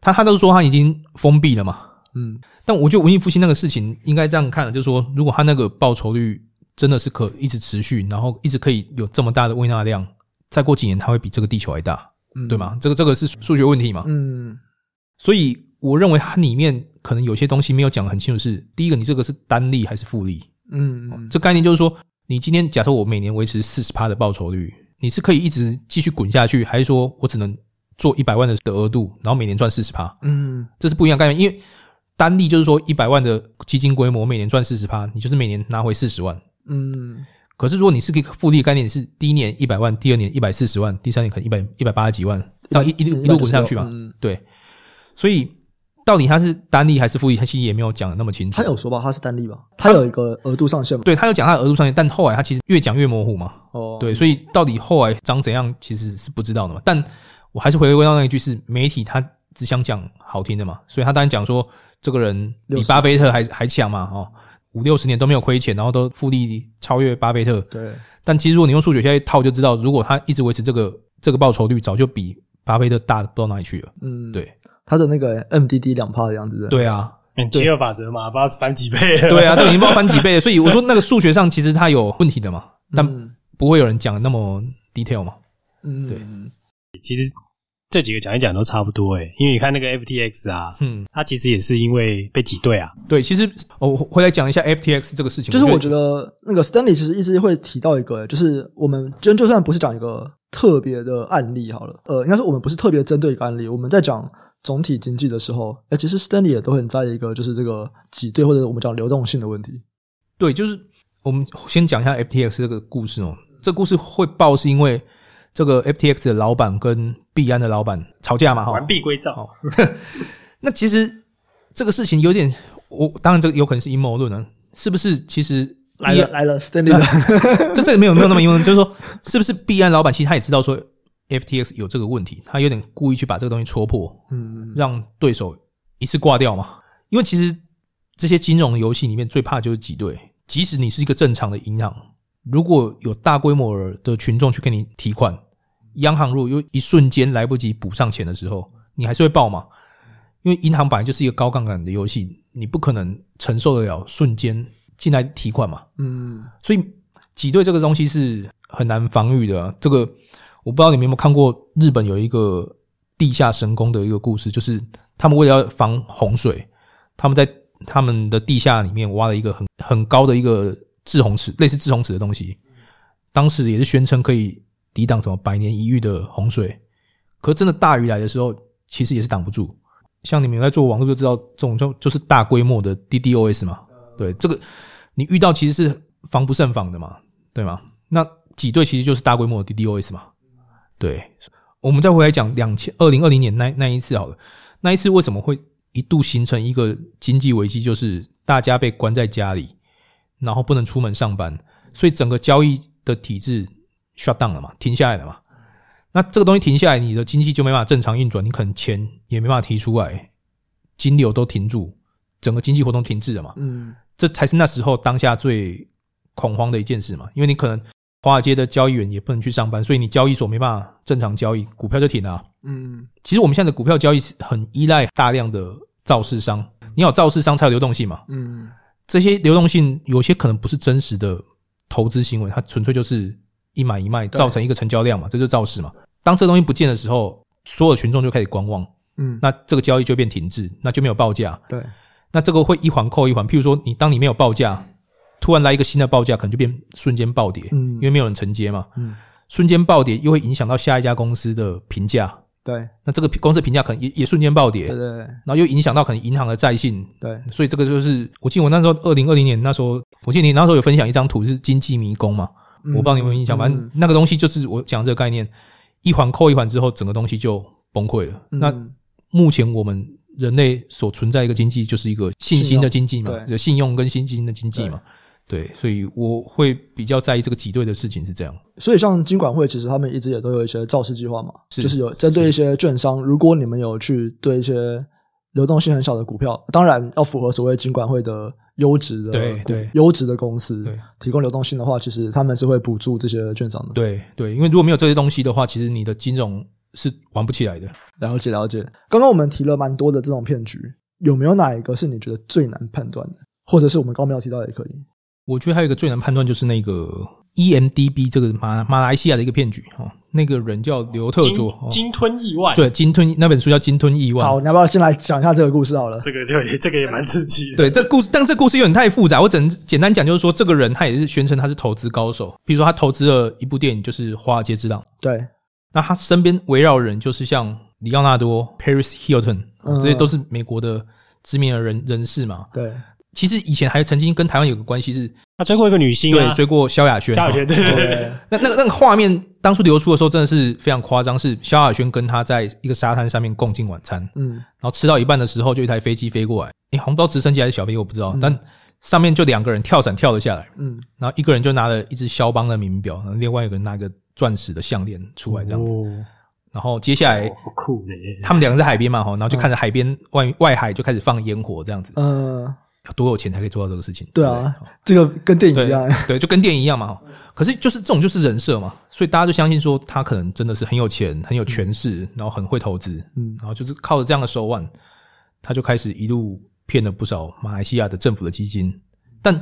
他他都是说他已经封闭了嘛，嗯，但我觉得文艺复兴那个事情应该这样看，就是说如果他那个报酬率真的是可一直持续，然后一直可以有这么大的微纳量，再过几年它会比这个地球还大，嗯，对吗？这个这个是数学问题嘛，嗯，所以我认为它里面可能有些东西没有讲很清楚是，是第一个，你这个是单利还是复利？嗯，这概念就是说，你今天假设我每年维持四十趴的报酬率，你是可以一直继续滚下去，还是说我只能做一百万的的额度，然后每年赚四十趴？嗯，这是不一样概念。因为单利就是说一百万的基金规模，每年赚四十趴，你就是每年拿回四十万。嗯，可是如果你是个复利概念，是第一年一百万，第二年一百四十万，第三年可能一百一百八十几万，这样一一路一路滚上去嘛？对，所以。到底他是单利还是复利？他其实也没有讲的那么清楚。他有说吧，他是单利吧？他有一个额度上限嘛？对，他有讲他的额度上限，但后来他其实越讲越模糊嘛。哦，对，所以到底后来长怎样，其实是不知道的嘛。但我还是回归到那一句，是媒体他只想讲好听的嘛，所以他当然讲说这个人比巴菲特还还强嘛，哦，五六十年都没有亏钱，然后都复利超越巴菲特。对。但其实如果你用数学现在套就知道，如果他一直维持这个这个报酬率，早就比巴菲特大不到哪里去了。嗯，对。他的那个 MDD 两趴的样子，对啊，七二法则嘛，不知道翻几倍，对啊，这已经不知道翻几倍了。所以我说那个数学上其实它有问题的嘛，但不会有人讲那么 detail 嘛。嗯，对。其实这几个讲一讲都差不多诶，因为你看那个 FTX 啊，嗯，它其实也是因为被挤兑啊。对，其实我回来讲一下 FTX 这个事情。就是我觉得那个 Stanley 其实一直会提到一个，就是我们真就算不是讲一个特别的案例好了，呃，应该说我们不是特别针对一个案例，我们在讲总体经济的时候，哎，其实 Stanley 也都很在意一个，就是这个挤兑或者我们讲流动性的问题。对，就是我们先讲一下 FTX 这个故事哦。这个故事会爆是因为。这个 FTX 的老板跟币安的老板吵架嘛，哈，完璧归赵。那其实这个事情有点，我当然这个有可能是阴谋论啊，是不是？其实来了来了，Stanley，这这个没有没有那么阴谋论，就是说，是不是币安老板其实他也知道说 FTX 有这个问题，他有点故意去把这个东西戳破，嗯，让对手一次挂掉嘛。因为其实这些金融游戏里面最怕就是挤兑，即使你是一个正常的银行。如果有大规模的群众去给你提款，央行如果又一瞬间来不及补上钱的时候，你还是会爆嘛？因为银行本来就是一个高杠杆的游戏，你不可能承受得了瞬间进来提款嘛。嗯，所以挤兑这个东西是很难防御的啊。这个我不知道你们有没有看过日本有一个地下神宫的一个故事，就是他们为了要防洪水，他们在他们的地下里面挖了一个很很高的一个。制洪池，类似制洪池的东西，当时也是宣称可以抵挡什么百年一遇的洪水，可真的大雨来的时候，其实也是挡不住。像你们在做网络就知道，这种就就是大规模的 DDoS 嘛，对，这个你遇到其实是防不胜防的嘛，对吗？那挤兑其实就是大规模的 DDoS 嘛，对。我们再回来讲两千二零二零年那那一次好了，那一次为什么会一度形成一个经济危机，就是大家被关在家里。然后不能出门上班，所以整个交易的体制 shut down 了嘛，停下来了嘛。那这个东西停下来，你的经济就没办法正常运转，你可能钱也没办法提出来，金流都停住，整个经济活动停滞了嘛。嗯，这才是那时候当下最恐慌的一件事嘛，因为你可能华尔街的交易员也不能去上班，所以你交易所没办法正常交易，股票就停了。嗯，其实我们现在的股票交易是很依赖大量的造市商，你有造市商才有流动性嘛。嗯。这些流动性有些可能不是真实的投资行为，它纯粹就是一买一卖造成一个成交量嘛，这就是造势嘛。当这东西不见的时候，所有群众就开始观望，嗯，那这个交易就变停滞，那就没有报价。对，那这个会一环扣一环。譬如说，你当你没有报价，突然来一个新的报价，可能就变瞬间暴跌，嗯，因为没有人承接嘛，嗯，瞬间暴跌又会影响到下一家公司的评价。对，那这个公司评价可能也也瞬间暴跌，对对，对，然后又影响到可能银行的债信，对，所以这个就是我记得我那时候二零二零年那时候，我记得你那时候有分享一张图是经济迷宫嘛，嗯、我不知道你有没有印象，反正那个东西就是我讲这个概念，一环扣一环之后，整个东西就崩溃了。嗯、那目前我们人类所存在一个经济就是一个信心的经济嘛，就信用跟信心的经济嘛。对，所以我会比较在意这个挤兑的事情是这样。所以像金管会，其实他们一直也都有一些造势计划嘛，是就是有针对一些券商，如果你们有去对一些流动性很小的股票，当然要符合所谓金管会的优质的对对优质的公司对提供流动性的话，其实他们是会补助这些券商的。对对，因为如果没有这些东西的话，其实你的金融是玩不起来的。了解了解。刚刚我们提了蛮多的这种骗局，有没有哪一个是你觉得最难判断的，或者是我们刚刚没有提到也可以？我觉得还有一个最难判断就是那个 EMDB 这个马马来西亚的一个骗局哦，那个人叫刘特佐，鲸吞意外，对，鲸吞那本书叫鲸吞意外。好，你要不要先来讲一下这个故事好了？这个就这个也蛮刺激的。对，这故事，但这故事有点太复杂，我只能简单讲，就是说这个人他也是宣称他是投资高手，比如说他投资了一部电影，就是《华尔街之狼》。对，那他身边围绕人就是像里奥纳多、Paris Hilton，这些都是美国的知名的人人士嘛。对。其实以前还曾经跟台湾有个关系是，他追过一个女星，啊，对，追过萧亚轩。萧亚轩，对对对。那那个那个画面当初流出的时候，真的是非常夸张。是萧亚轩跟他在一个沙滩上面共进晚餐，嗯，然后吃到一半的时候，就一台飞机飞过来，诶，好像不知道直升机还是小飞机，我不知道，但上面就两个人跳伞跳了下来，嗯，然后一个人就拿了一只肖邦的名表，然后另外一个人拿个钻石的项链出来这样子，然后接下来，好酷嘞，他们两个在海边嘛，哈，然后就看着海边外外海就开始放烟火这样子，嗯。要多有钱才可以做到这个事情？对啊，对这个跟电影一样对，对，就跟电影一样嘛。可是就是这种就是人设嘛，所以大家就相信说他可能真的是很有钱、很有权势，然后很会投资，嗯，然后就是靠着这样的手腕，他就开始一路骗了不少马来西亚的政府的基金。但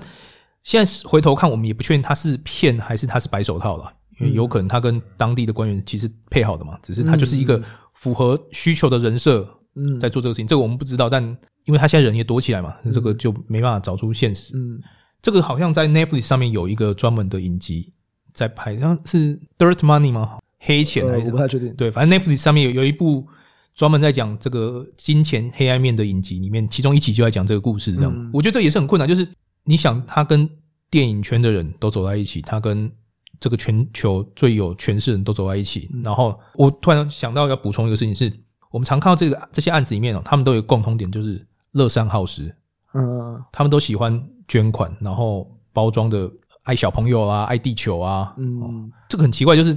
现在回头看，我们也不确定他是骗还是他是白手套了，因为有可能他跟当地的官员其实配好的嘛，只是他就是一个符合需求的人设，嗯，在做这个事情。这个我们不知道，但因为他现在人也躲起来嘛，这个就没办法找出现实。嗯，这个好像在 Netflix 上面有一个专门的影集在拍，像是 Dirt Money 吗？黑钱还是？我不太确定。对，反正 Netflix 上面有有一部。专门在讲这个金钱黑暗面的影集里面，其中一集就在讲这个故事。这样，嗯、我觉得这也是很困难。就是你想，他跟电影圈的人都走在一起，他跟这个全球最有权势的人都走在一起。嗯、然后，我突然想到要补充一个事情是，我们常看到这个这些案子里面哦，他们都有共同点，就是乐善好施。嗯，他们都喜欢捐款，然后包装的爱小朋友啊，爱地球啊。嗯，这个很奇怪，就是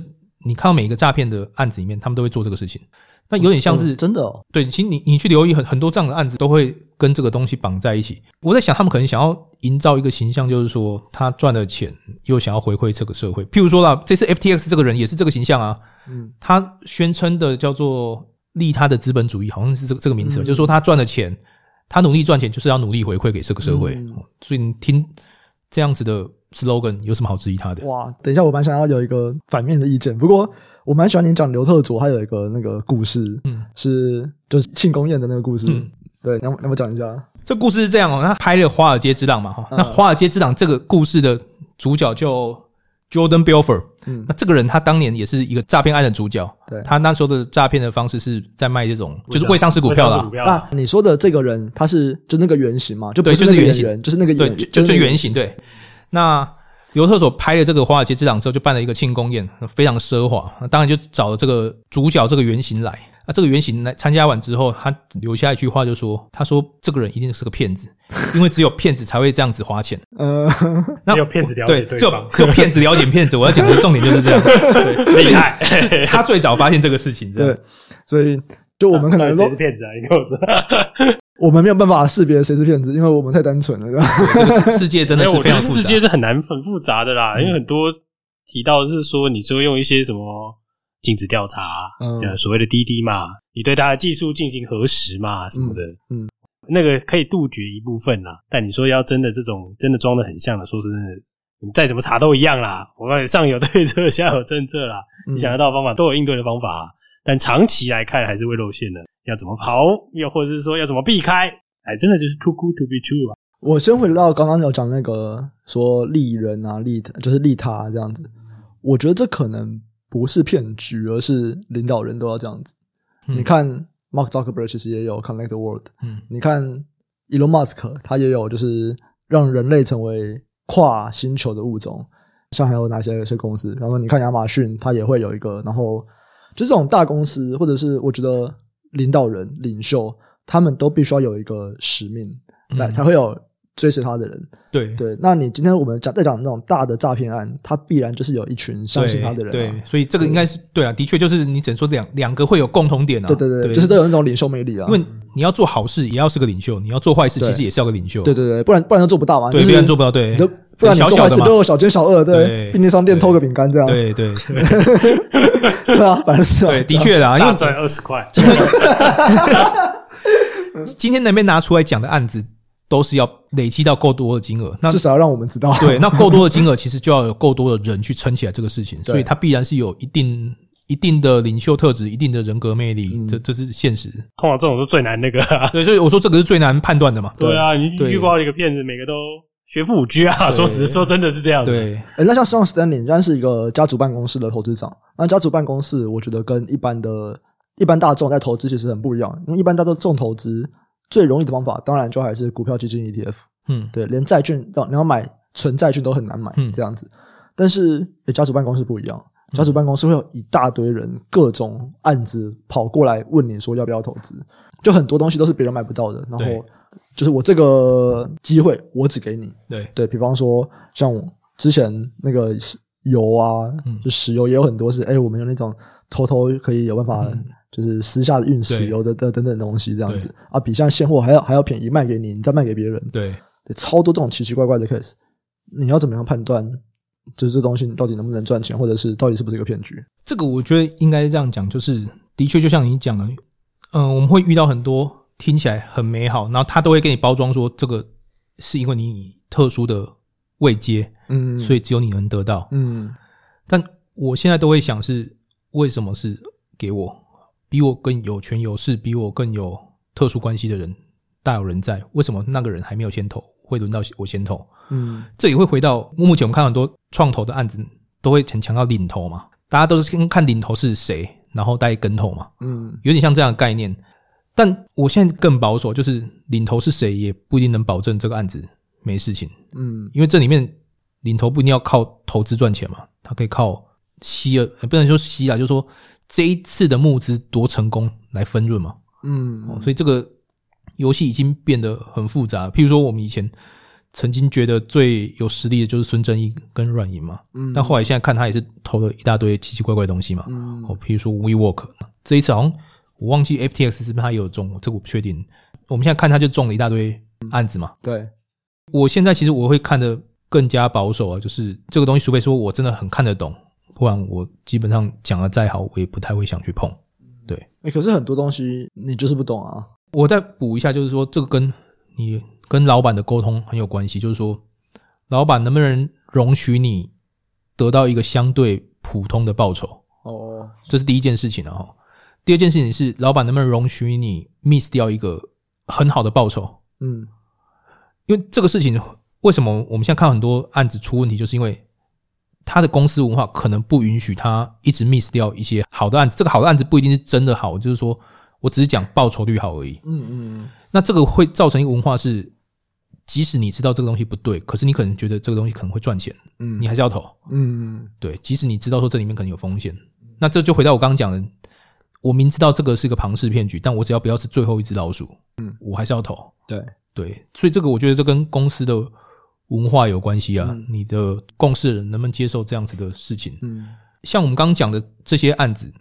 你看到每一个诈骗的案子里面，他们都会做这个事情。那有点像是、嗯、真的哦，对，其实你你去留意很很多这样的案子，都会跟这个东西绑在一起。我在想，他们可能想要营造一个形象，就是说他赚了钱，又想要回馈这个社会。譬如说啦，这次 FTX 这个人也是这个形象啊，嗯，他宣称的叫做利他的资本主义，好像是这个这个名词，嗯、就是说他赚了钱，他努力赚钱，就是要努力回馈给这个社会。嗯、所以你听这样子的 slogan，有什么好质疑他的？哇，等一下，我蛮想要有一个反面的意见，不过。我蛮喜欢你讲刘特佐，他有一个那个故事，嗯，是就是庆功宴的那个故事，嗯，对，那那我讲一下。这故事是这样哦，他拍了《华尔街之狼》嘛，哈，那《华尔街之狼》这个故事的主角叫 Jordan Belfort，嗯，那这个人他当年也是一个诈骗案的主角，对，他那时候的诈骗的方式是在卖这种就是未上市股票啦。那你说的这个人他是就那个原型嘛？就不是那个原型，就是那个对，就就原型对，那。尤特所拍的这个《华尔街之狼》之后，就办了一个庆功宴，非常奢华。当然就找了这个主角这个原型来。啊，这个原型来参加完之后，他留下一句话，就说：“他说这个人一定是个骗子，因为只有骗子才会这样子花钱。”呃，只有骗子了解对，只有只有骗子了解骗子。我要讲的重点就是这样，厉害。他最早发现这个事情，对，所以就我们可能说是骗子啊，你跟我说。我们没有办法识别谁是骗子，因为我们太单纯了。这个世界真的是非常复杂，世界是很难很复杂的啦。因为很多提到的是说，你说用一些什么禁止调查，嗯，所谓的滴滴嘛，你对它的技术进行核实嘛，什么的，嗯，那个可以杜绝一部分啦。但你说要真的这种真的装的很像的，说是真的，你再怎么查都一样啦。我告诉你，上有对策，下有政策啦。你想得到的方法都有应对的方法，但长期来看还是会露馅的。要怎么跑，又或者是说要怎么避开？哎，真的就是 too good to be true 啊！我先回到刚刚有讲那个说利人啊，利就是利他这样子。我觉得这可能不是骗局，而是领导人都要这样子。嗯、你看，Mark Zuckerberg 其实也有 Connect the World。嗯，你看 Elon Musk 他也有，就是让人类成为跨星球的物种。像还有哪些有些公司？然后你看亚马逊，它也会有一个。然后就这种大公司，或者是我觉得。领导人、领袖，他们都必须要有一个使命，来、嗯、才会有追随他的人。对对，那你今天我们讲在讲那种大的诈骗案，他必然就是有一群相信他的人、啊对。对，所以这个应该是对啊，的确就是你只能说两两个会有共同点啊。对对对，对就是都有那种领袖魅力啊。因为你要做好事，也要是个领袖；你要做坏事，其实也是要个领袖。对对对，不然不然都做不到嘛。对，不然做不到。对，不然你做坏事都有小奸小恶。对，便利商店偷个饼干这样。对对。对啊，反正是对，的确的啊，因为赚二十块。今天那边拿出来讲的案子，都是要累积到够多的金额，那至少要让我们知道。对，那够多的金额，其实就要有够多的人去撑起来这个事情，所以它必然是有一定一定的领袖特质，一定的人格魅力，这这是现实。通常这种是最难那个，对，所以我说这个是最难判断的嘛。对啊，你遇到一个骗子，每个都。学富五车啊，说实说真的是这样的。对，欸、那像 Sean Stanley，人家是一个家族办公室的投资长。那家族办公室，我觉得跟一般的、一般大众在投资其实很不一样。因为一般大众重投资最容易的方法，当然就还是股票、基金、ETF。嗯，对，连债券要你要买纯债券都很难买，这样子。嗯、但是、欸、家族办公室不一样，家族办公室会有一大堆人，各种案子跑过来问你说要不要投资，就很多东西都是别人买不到的。然后。就是我这个机会，我只给你。对对，比方说，像我之前那个油啊，嗯、就石油也有很多是，哎、欸，我们有那种偷偷可以有办法，就是私下的运石油的的等等东西这样子啊，比像现货还要还要便宜卖给你，你再卖给别人。对，超多这种奇奇怪怪的 case，你要怎么样判断，就是这东西到底能不能赚钱，或者是到底是不是一个骗局？这个我觉得应该是这样讲，就是的确就像你讲的，嗯、呃，我们会遇到很多。听起来很美好，然后他都会给你包装说，这个是因为你特殊的位阶，嗯，所以只有你能得到，嗯。但我现在都会想是为什么是给我比我更有权有势、比我更有特殊关系的人大有人在？为什么那个人还没有先投，会轮到我先投？嗯，这也会回到目前我们看很多创投的案子，都会很强调领投嘛，大家都是先看领投是谁，然后带跟投嘛。嗯，有点像这样的概念。但我现在更保守，就是领头是谁也不一定能保证这个案子没事情。嗯，因为这里面领头不一定要靠投资赚钱嘛，他可以靠吸了，不能说吸啊，就是说这一次的募资多成功来分润嘛。嗯，所以这个游戏已经变得很复杂。譬如说，我们以前曾经觉得最有实力的就是孙正义跟软银嘛，嗯，但后来现在看他也是投了一大堆奇奇怪怪的东西嘛。嗯，哦，譬如说 WeWork，这一次好像。我忘记 FTX 是不是他也有中，这个我不确定。我们现在看他就中了一大堆案子嘛。对，我现在其实我会看的更加保守啊，就是这个东西，除非说我真的很看得懂，不然我基本上讲的再好，我也不太会想去碰。对，哎，可是很多东西你就是不懂啊。我再补一下，就是说这个跟你跟老板的沟通很有关系，就是说老板能不能容许你得到一个相对普通的报酬？哦，这是第一件事情啊。哈。第二件事情是，老板能不能容许你 miss 掉一个很好的报酬？嗯，因为这个事情，为什么我们现在看很多案子出问题，就是因为他的公司文化可能不允许他一直 miss 掉一些好的案子。这个好的案子不一定是真的好，就是说我只是讲报酬率好而已。嗯嗯嗯。那这个会造成一个文化是，即使你知道这个东西不对，可是你可能觉得这个东西可能会赚钱，嗯，你还是要投。嗯嗯。对，即使你知道说这里面可能有风险，那这就回到我刚刚讲的。我明知道这个是个庞氏骗局，但我只要不要是最后一只老鼠，嗯，我还是要投。对对，所以这个我觉得这跟公司的文化有关系啊。嗯、你的共事人能不能接受这样子的事情？嗯，像我们刚刚讲的这些案子，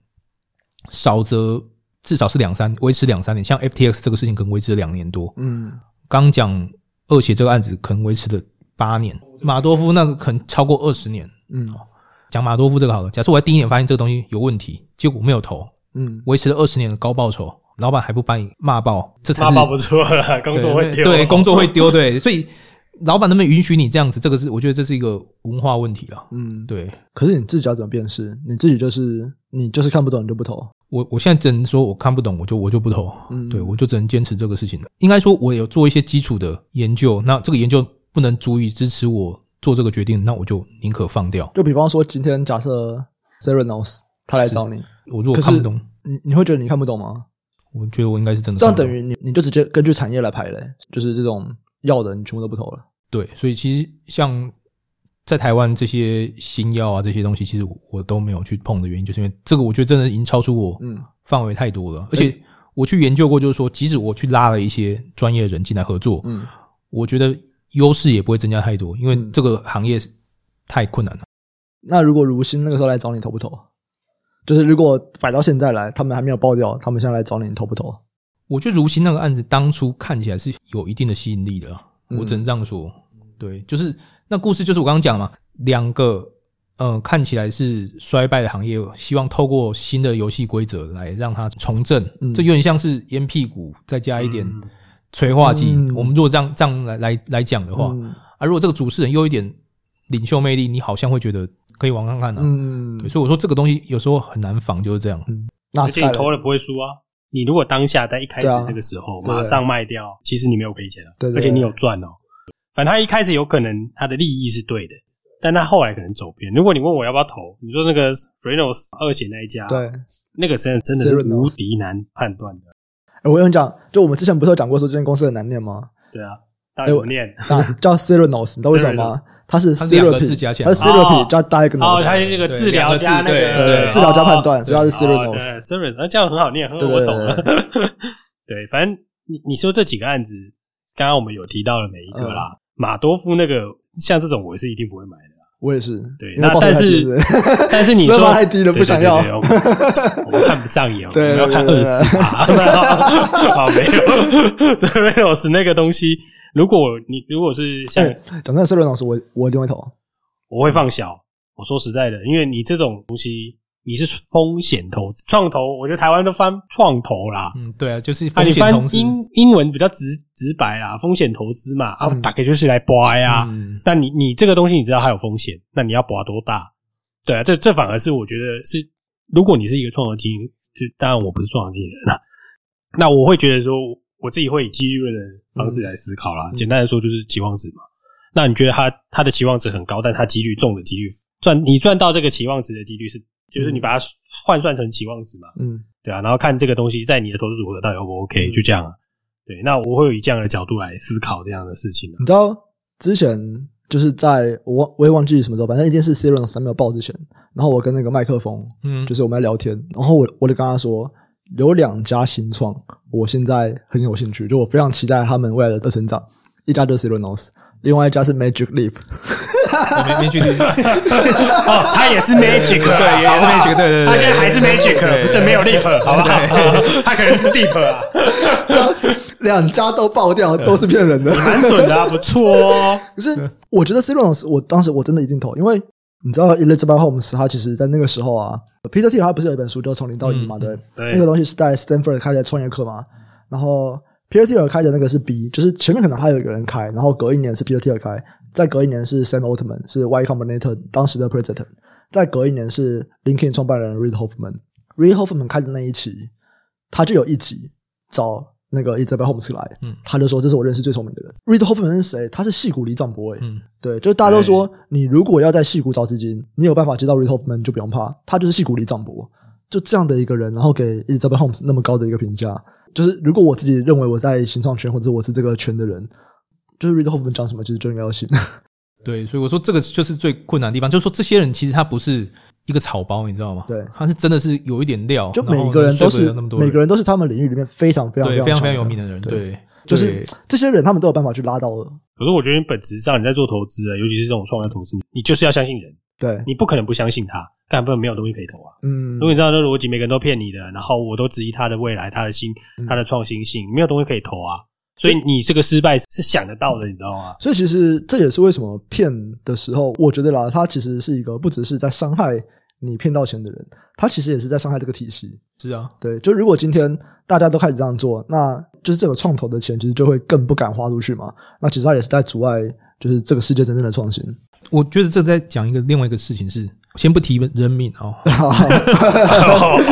少则至少是两三维持两三年，像 FTX 这个事情可能维持了两年多。嗯，刚讲恶血这个案子可能维持了八年，马多夫那个可能超过二十年。嗯，讲马多夫这个好了，假设我在第一年发现这个东西有问题，结果我没有投。嗯，维持了二十年的高报酬，老板还不把你骂爆，这才是骂爆不错了。工作会丢，对，工作会丢，对，所以老板能不能允许你这样子？这个是我觉得这是一个文化问题啊。嗯，对。可是你自己要怎么辨识？你自己就是你就是看不懂，你就不投。我我现在只能说我看不懂，我就我就不投。嗯，对，我就只能坚持这个事情了。应该说，我有做一些基础的研究，那这个研究不能足以支持我做这个决定，那我就宁可放掉。就比方说，今天假设 Theranos 他来找你。我如果看不懂，你你会觉得你看不懂吗？我觉得我应该是真的。这样等于你你就直接根据产业来排嘞，就是这种药的你全部都不投了。对，所以其实像在台湾这些新药啊这些东西，其实我都没有去碰的原因，就是因为这个我觉得真的已经超出我嗯范围太多了。而且我去研究过，就是说即使我去拉了一些专业的人进来合作，嗯，我觉得优势也不会增加太多，因为这个行业太困难了。那如果如新那个时候来找你，投不投？就是如果摆到现在来，他们还没有爆掉，他们现在来找你，你投不投？我觉得如新那个案子当初看起来是有一定的吸引力的，嗯、我只能这样说。对，就是那故事就是我刚刚讲嘛，两个呃看起来是衰败的行业，希望透过新的游戏规则来让它重振，嗯、这有点像是烟屁股再加一点催化剂。嗯、我们如果这样这样来来来讲的话，嗯、啊，如果这个主持人又有一点领袖魅力，你好像会觉得。可以玩看看的，嗯，对，所以我说这个东西有时候很难防，就是这样。嗯，而且你投了不会输啊。你如果当下在一开始那个时候马上卖掉，其实你没有赔钱啊，对，而且你有赚哦。反正他一开始有可能他的利益是对的，但他后来可能走偏。如果你问我要不要投，你说那个 Theranos 二险那一家，对，那个真的真的是无敌难判断的。我跟你讲，就我们之前不是有讲过说这间公司很难念吗？对啊。大家念，叫 Theranos，你知道为什么吗？它是 therapy 加起来，它是 therapy 加 diagnose，哦，它是那个治疗加那个对治疗加判断，所以它是 Theranos。Theranos，那这样很好念，我懂了。对，反正你你说这几个案子，刚刚我们有提到了每一个啦。马多夫那个像这种，我是一定不会买的。我也是，对，那但是但是你说太低了，不想要，我们看不上眼，我们要看二十趴。好，没有 Theranos 那个东西。如果你如果是像讲真的，社论老师，我我一定会投，我会放小。我说实在的，因为你这种东西，你是风险投资，创投，我觉得台湾都翻创投啦。嗯，对啊，就是风险投资。啊、你翻英英文比较直直白啦，风险投资嘛，啊，大概就是来博呀。那、嗯、你你这个东西，你知道它有风险，那你要博多大？对啊，这这反而是我觉得是，如果你是一个创投经理，就当然我不是创投经理人了，那我会觉得说，我自己会以几率论的方式来思考啦。嗯、简单来说就是期望值嘛。那你觉得他他的期望值很高，但他几率中的几率赚你赚到这个期望值的几率是，就是你把它换算成期望值嘛？嗯，对啊，然后看这个东西在你的投资组合到底 O 不 OK，、嗯、就这样啊。对，那我会以这样的角度来思考这样的事情。你知道之前就是在我我也忘记什么时候，反正一件事 Serum 还没有爆之前，然后我跟那个麦克风，嗯，就是我们在聊天，然后我我就跟他说，有两家新创，我现在很有兴趣，就我非常期待他们未来的的成长，一家就是 Serum，另外一家是 Magic Leap。Magic Leap 哦，他也是 Magic，对，也是 Magic，对对对，他现在还是 Magic，不是没有 Leap，好不好？他可能是 Leap 啊。两家都爆掉，都是骗人的，蛮准的，不错哦。可是我觉得 Serum，我当时我真的一定投，因为你知道 Elizabeth Holmes 他其实在那个时候啊，Peter Thiel 他不是有一本书叫《从零到一》嘛？对，那个东西是在 Stanford 开的创业课嘛。然后 Peter Thiel 开的那个是 B，就是前面可能还有一个人开，然后隔一年是 Peter Thiel 开，再隔一年是 Sam Altman 是 Y Combinator 当时的 President，再隔一年是 LinkedIn 创办人 Reid Hoffman，Reid Hoffman 开的那一期，他就有一集找。那个一直被 Holmes 来，嗯，他就说，这是我认识最聪明的人。Reid Hoffman 是谁？他是矽谷里长伯，诶嗯，对，就是大家都说，你如果要在矽谷找资金，你有办法接到 Reid Hoffman，就不用怕，他就是矽谷里长博，就这样的一个人，然后给 Elizabeth Holmes 那么高的一个评价，就是如果我自己认为我在新创圈或者我是这个圈的人，就是 Reid Hoffman 讲什么，其实就应该要信。对，所以我说这个就是最困难的地方，就是说这些人其实他不是。一个草包，你知道吗？对，他是真的是有一点料，就每个人都是每个人都是他们领域里面非常非常非常非常有名的人。对，就是这些人，他们都有办法去拉到。可是我觉得，本质上你在做投资啊，尤其是这种创业投资，你就是要相信人。对，你不可能不相信他，根本没有东西可以投啊。嗯，如果你知道这逻辑，每个人都骗你的，然后我都质疑他的未来、他的新、他的创新性，没有东西可以投啊。所以你这个失败是想得到的，你知道吗？所以其实这也是为什么骗的时候，我觉得啦，他其实是一个不只是在伤害。你骗到钱的人，他其实也是在伤害这个体系。是啊，对，就如果今天大家都开始这样做，那就是这个创投的钱其实就会更不敢花出去嘛。那其实他也是在阻碍，就是这个世界真正的创新。我觉得这在讲一个另外一个事情是，先不提人命哦。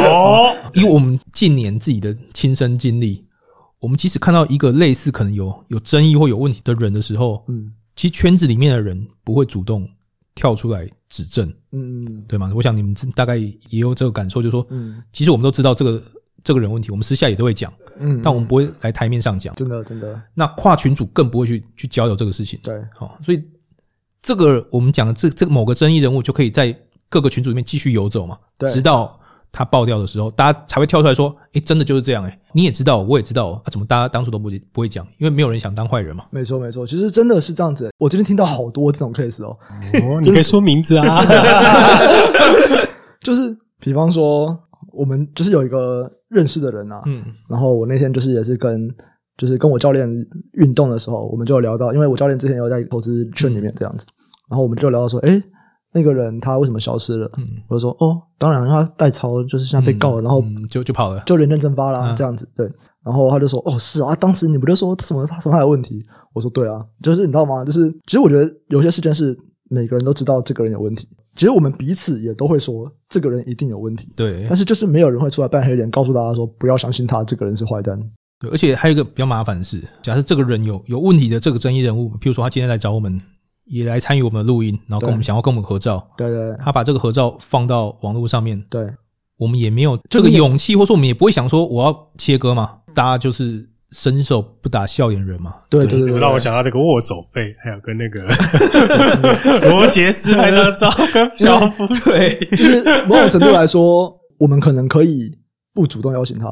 哦，以我们近年自己的亲身经历，我们即使看到一个类似可能有有争议或有问题的人的时候，嗯，其实圈子里面的人不会主动。跳出来指正，嗯，对吗？我想你们大概也有这个感受，就是说，嗯，其实我们都知道这个这个人问题，我们私下也都会讲，嗯，但我们不会来台面上讲，真的真的。那跨群组更不会去去交流这个事情，对，好，所以这个我们讲的这这某个争议人物就可以在各个群组里面继续游走嘛，对，直到。他爆掉的时候，大家才会跳出来说：“诶、欸，真的就是这样诶、欸，你也知道，我也知道，啊，怎么大家当初都不不会讲？因为没有人想当坏人嘛。”没错，没错，其实真的是这样子。我今天听到好多这种 case 哦，哦你可以说名字啊，就是比方说，我们就是有一个认识的人啊，嗯，然后我那天就是也是跟就是跟我教练运动的时候，我们就聊到，因为我教练之前有在投资圈里面这样子，嗯、然后我们就聊到说，哎、欸那个人他为什么消失了？嗯，我就说哦，当然他代操就是现在被告了，然后就就跑了，就人间蒸发了这样子。对，然后他就说哦，是啊，当时你不就说什么他什么还有问题？我说对啊，就是你知道吗？就是其实我觉得有些事件是每个人都知道这个人有问题，其实我们彼此也都会说这个人一定有问题。对，但是就是没有人会出来扮黑脸，告诉大家说不要相信他，这个人是坏蛋。对，而且还有一个比较麻烦的是，假设这个人有有问题的这个争议人物，譬如说他今天来找我们。也来参与我们的录音，然后跟我们想要跟我们合照。对对，对，他把这个合照放到网络上面。对，我们也没有这个勇气，或者说我们也不会想说我要切割嘛。大家就是伸手不打笑脸人嘛。对对对，这个让我想到那个握手费，还有跟那个 罗杰斯拍的照，跟小夫对，就是某种程度来说，我们可能可以不主动邀请他，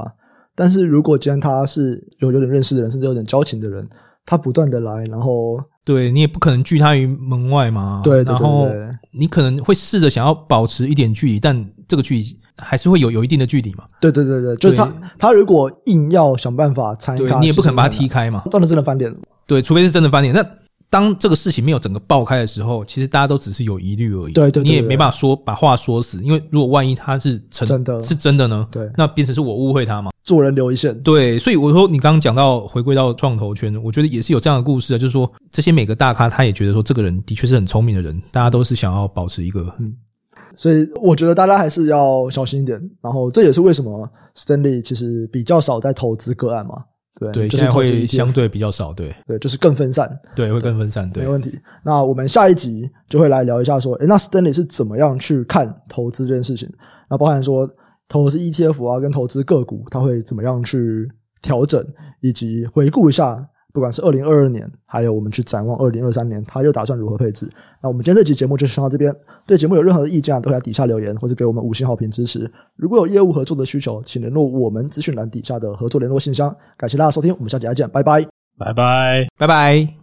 但是如果既然他是有有点认识的人，甚至有点交情的人，他不断的来，然后。对，你也不可能拒他于门外嘛。对，对，对，对，然后你可能会试着想要保持一点距离，但这个距离还是会有有一定的距离嘛。对对对对，就是他他如果硬要想办法参与，你也不可能把他踢开嘛。真的真的翻脸了。对，除非是真的翻脸。那当这个事情没有整个爆开的时候，其实大家都只是有疑虑而已。对，对对，你也没办法说把话说死，因为如果万一他是真的，是真的呢？对，那变成是我误会他嘛。做人留一线，对，所以我说你刚刚讲到回归到创投圈，我觉得也是有这样的故事啊，就是说这些每个大咖他也觉得说这个人的确是很聪明的人，大家都是想要保持一个嗯所以我觉得大家还是要小心一点。然后这也是为什么 Stanley 其实比较少在投资个案嘛。对，对，就是现在会相对比较少，对，对，就是更分散，对，会更分散，对，没问题。那我们下一集就会来聊一下，说，诶，那 Stanley 是怎么样去看投资这件事情？那包含说投资 ETF 啊，跟投资个股，他会怎么样去调整，以及回顾一下。不管是二零二二年，还有我们去展望二零二三年，他又打算如何配置？那我们今天这期节目就上到这边。对节目有任何的意见，都可以在底下留言，或者给我们五星好评支持。如果有业务合作的需求，请联络我们资讯栏底下的合作联络信箱。感谢大家收听，我们下期再见，拜拜，拜拜，拜拜。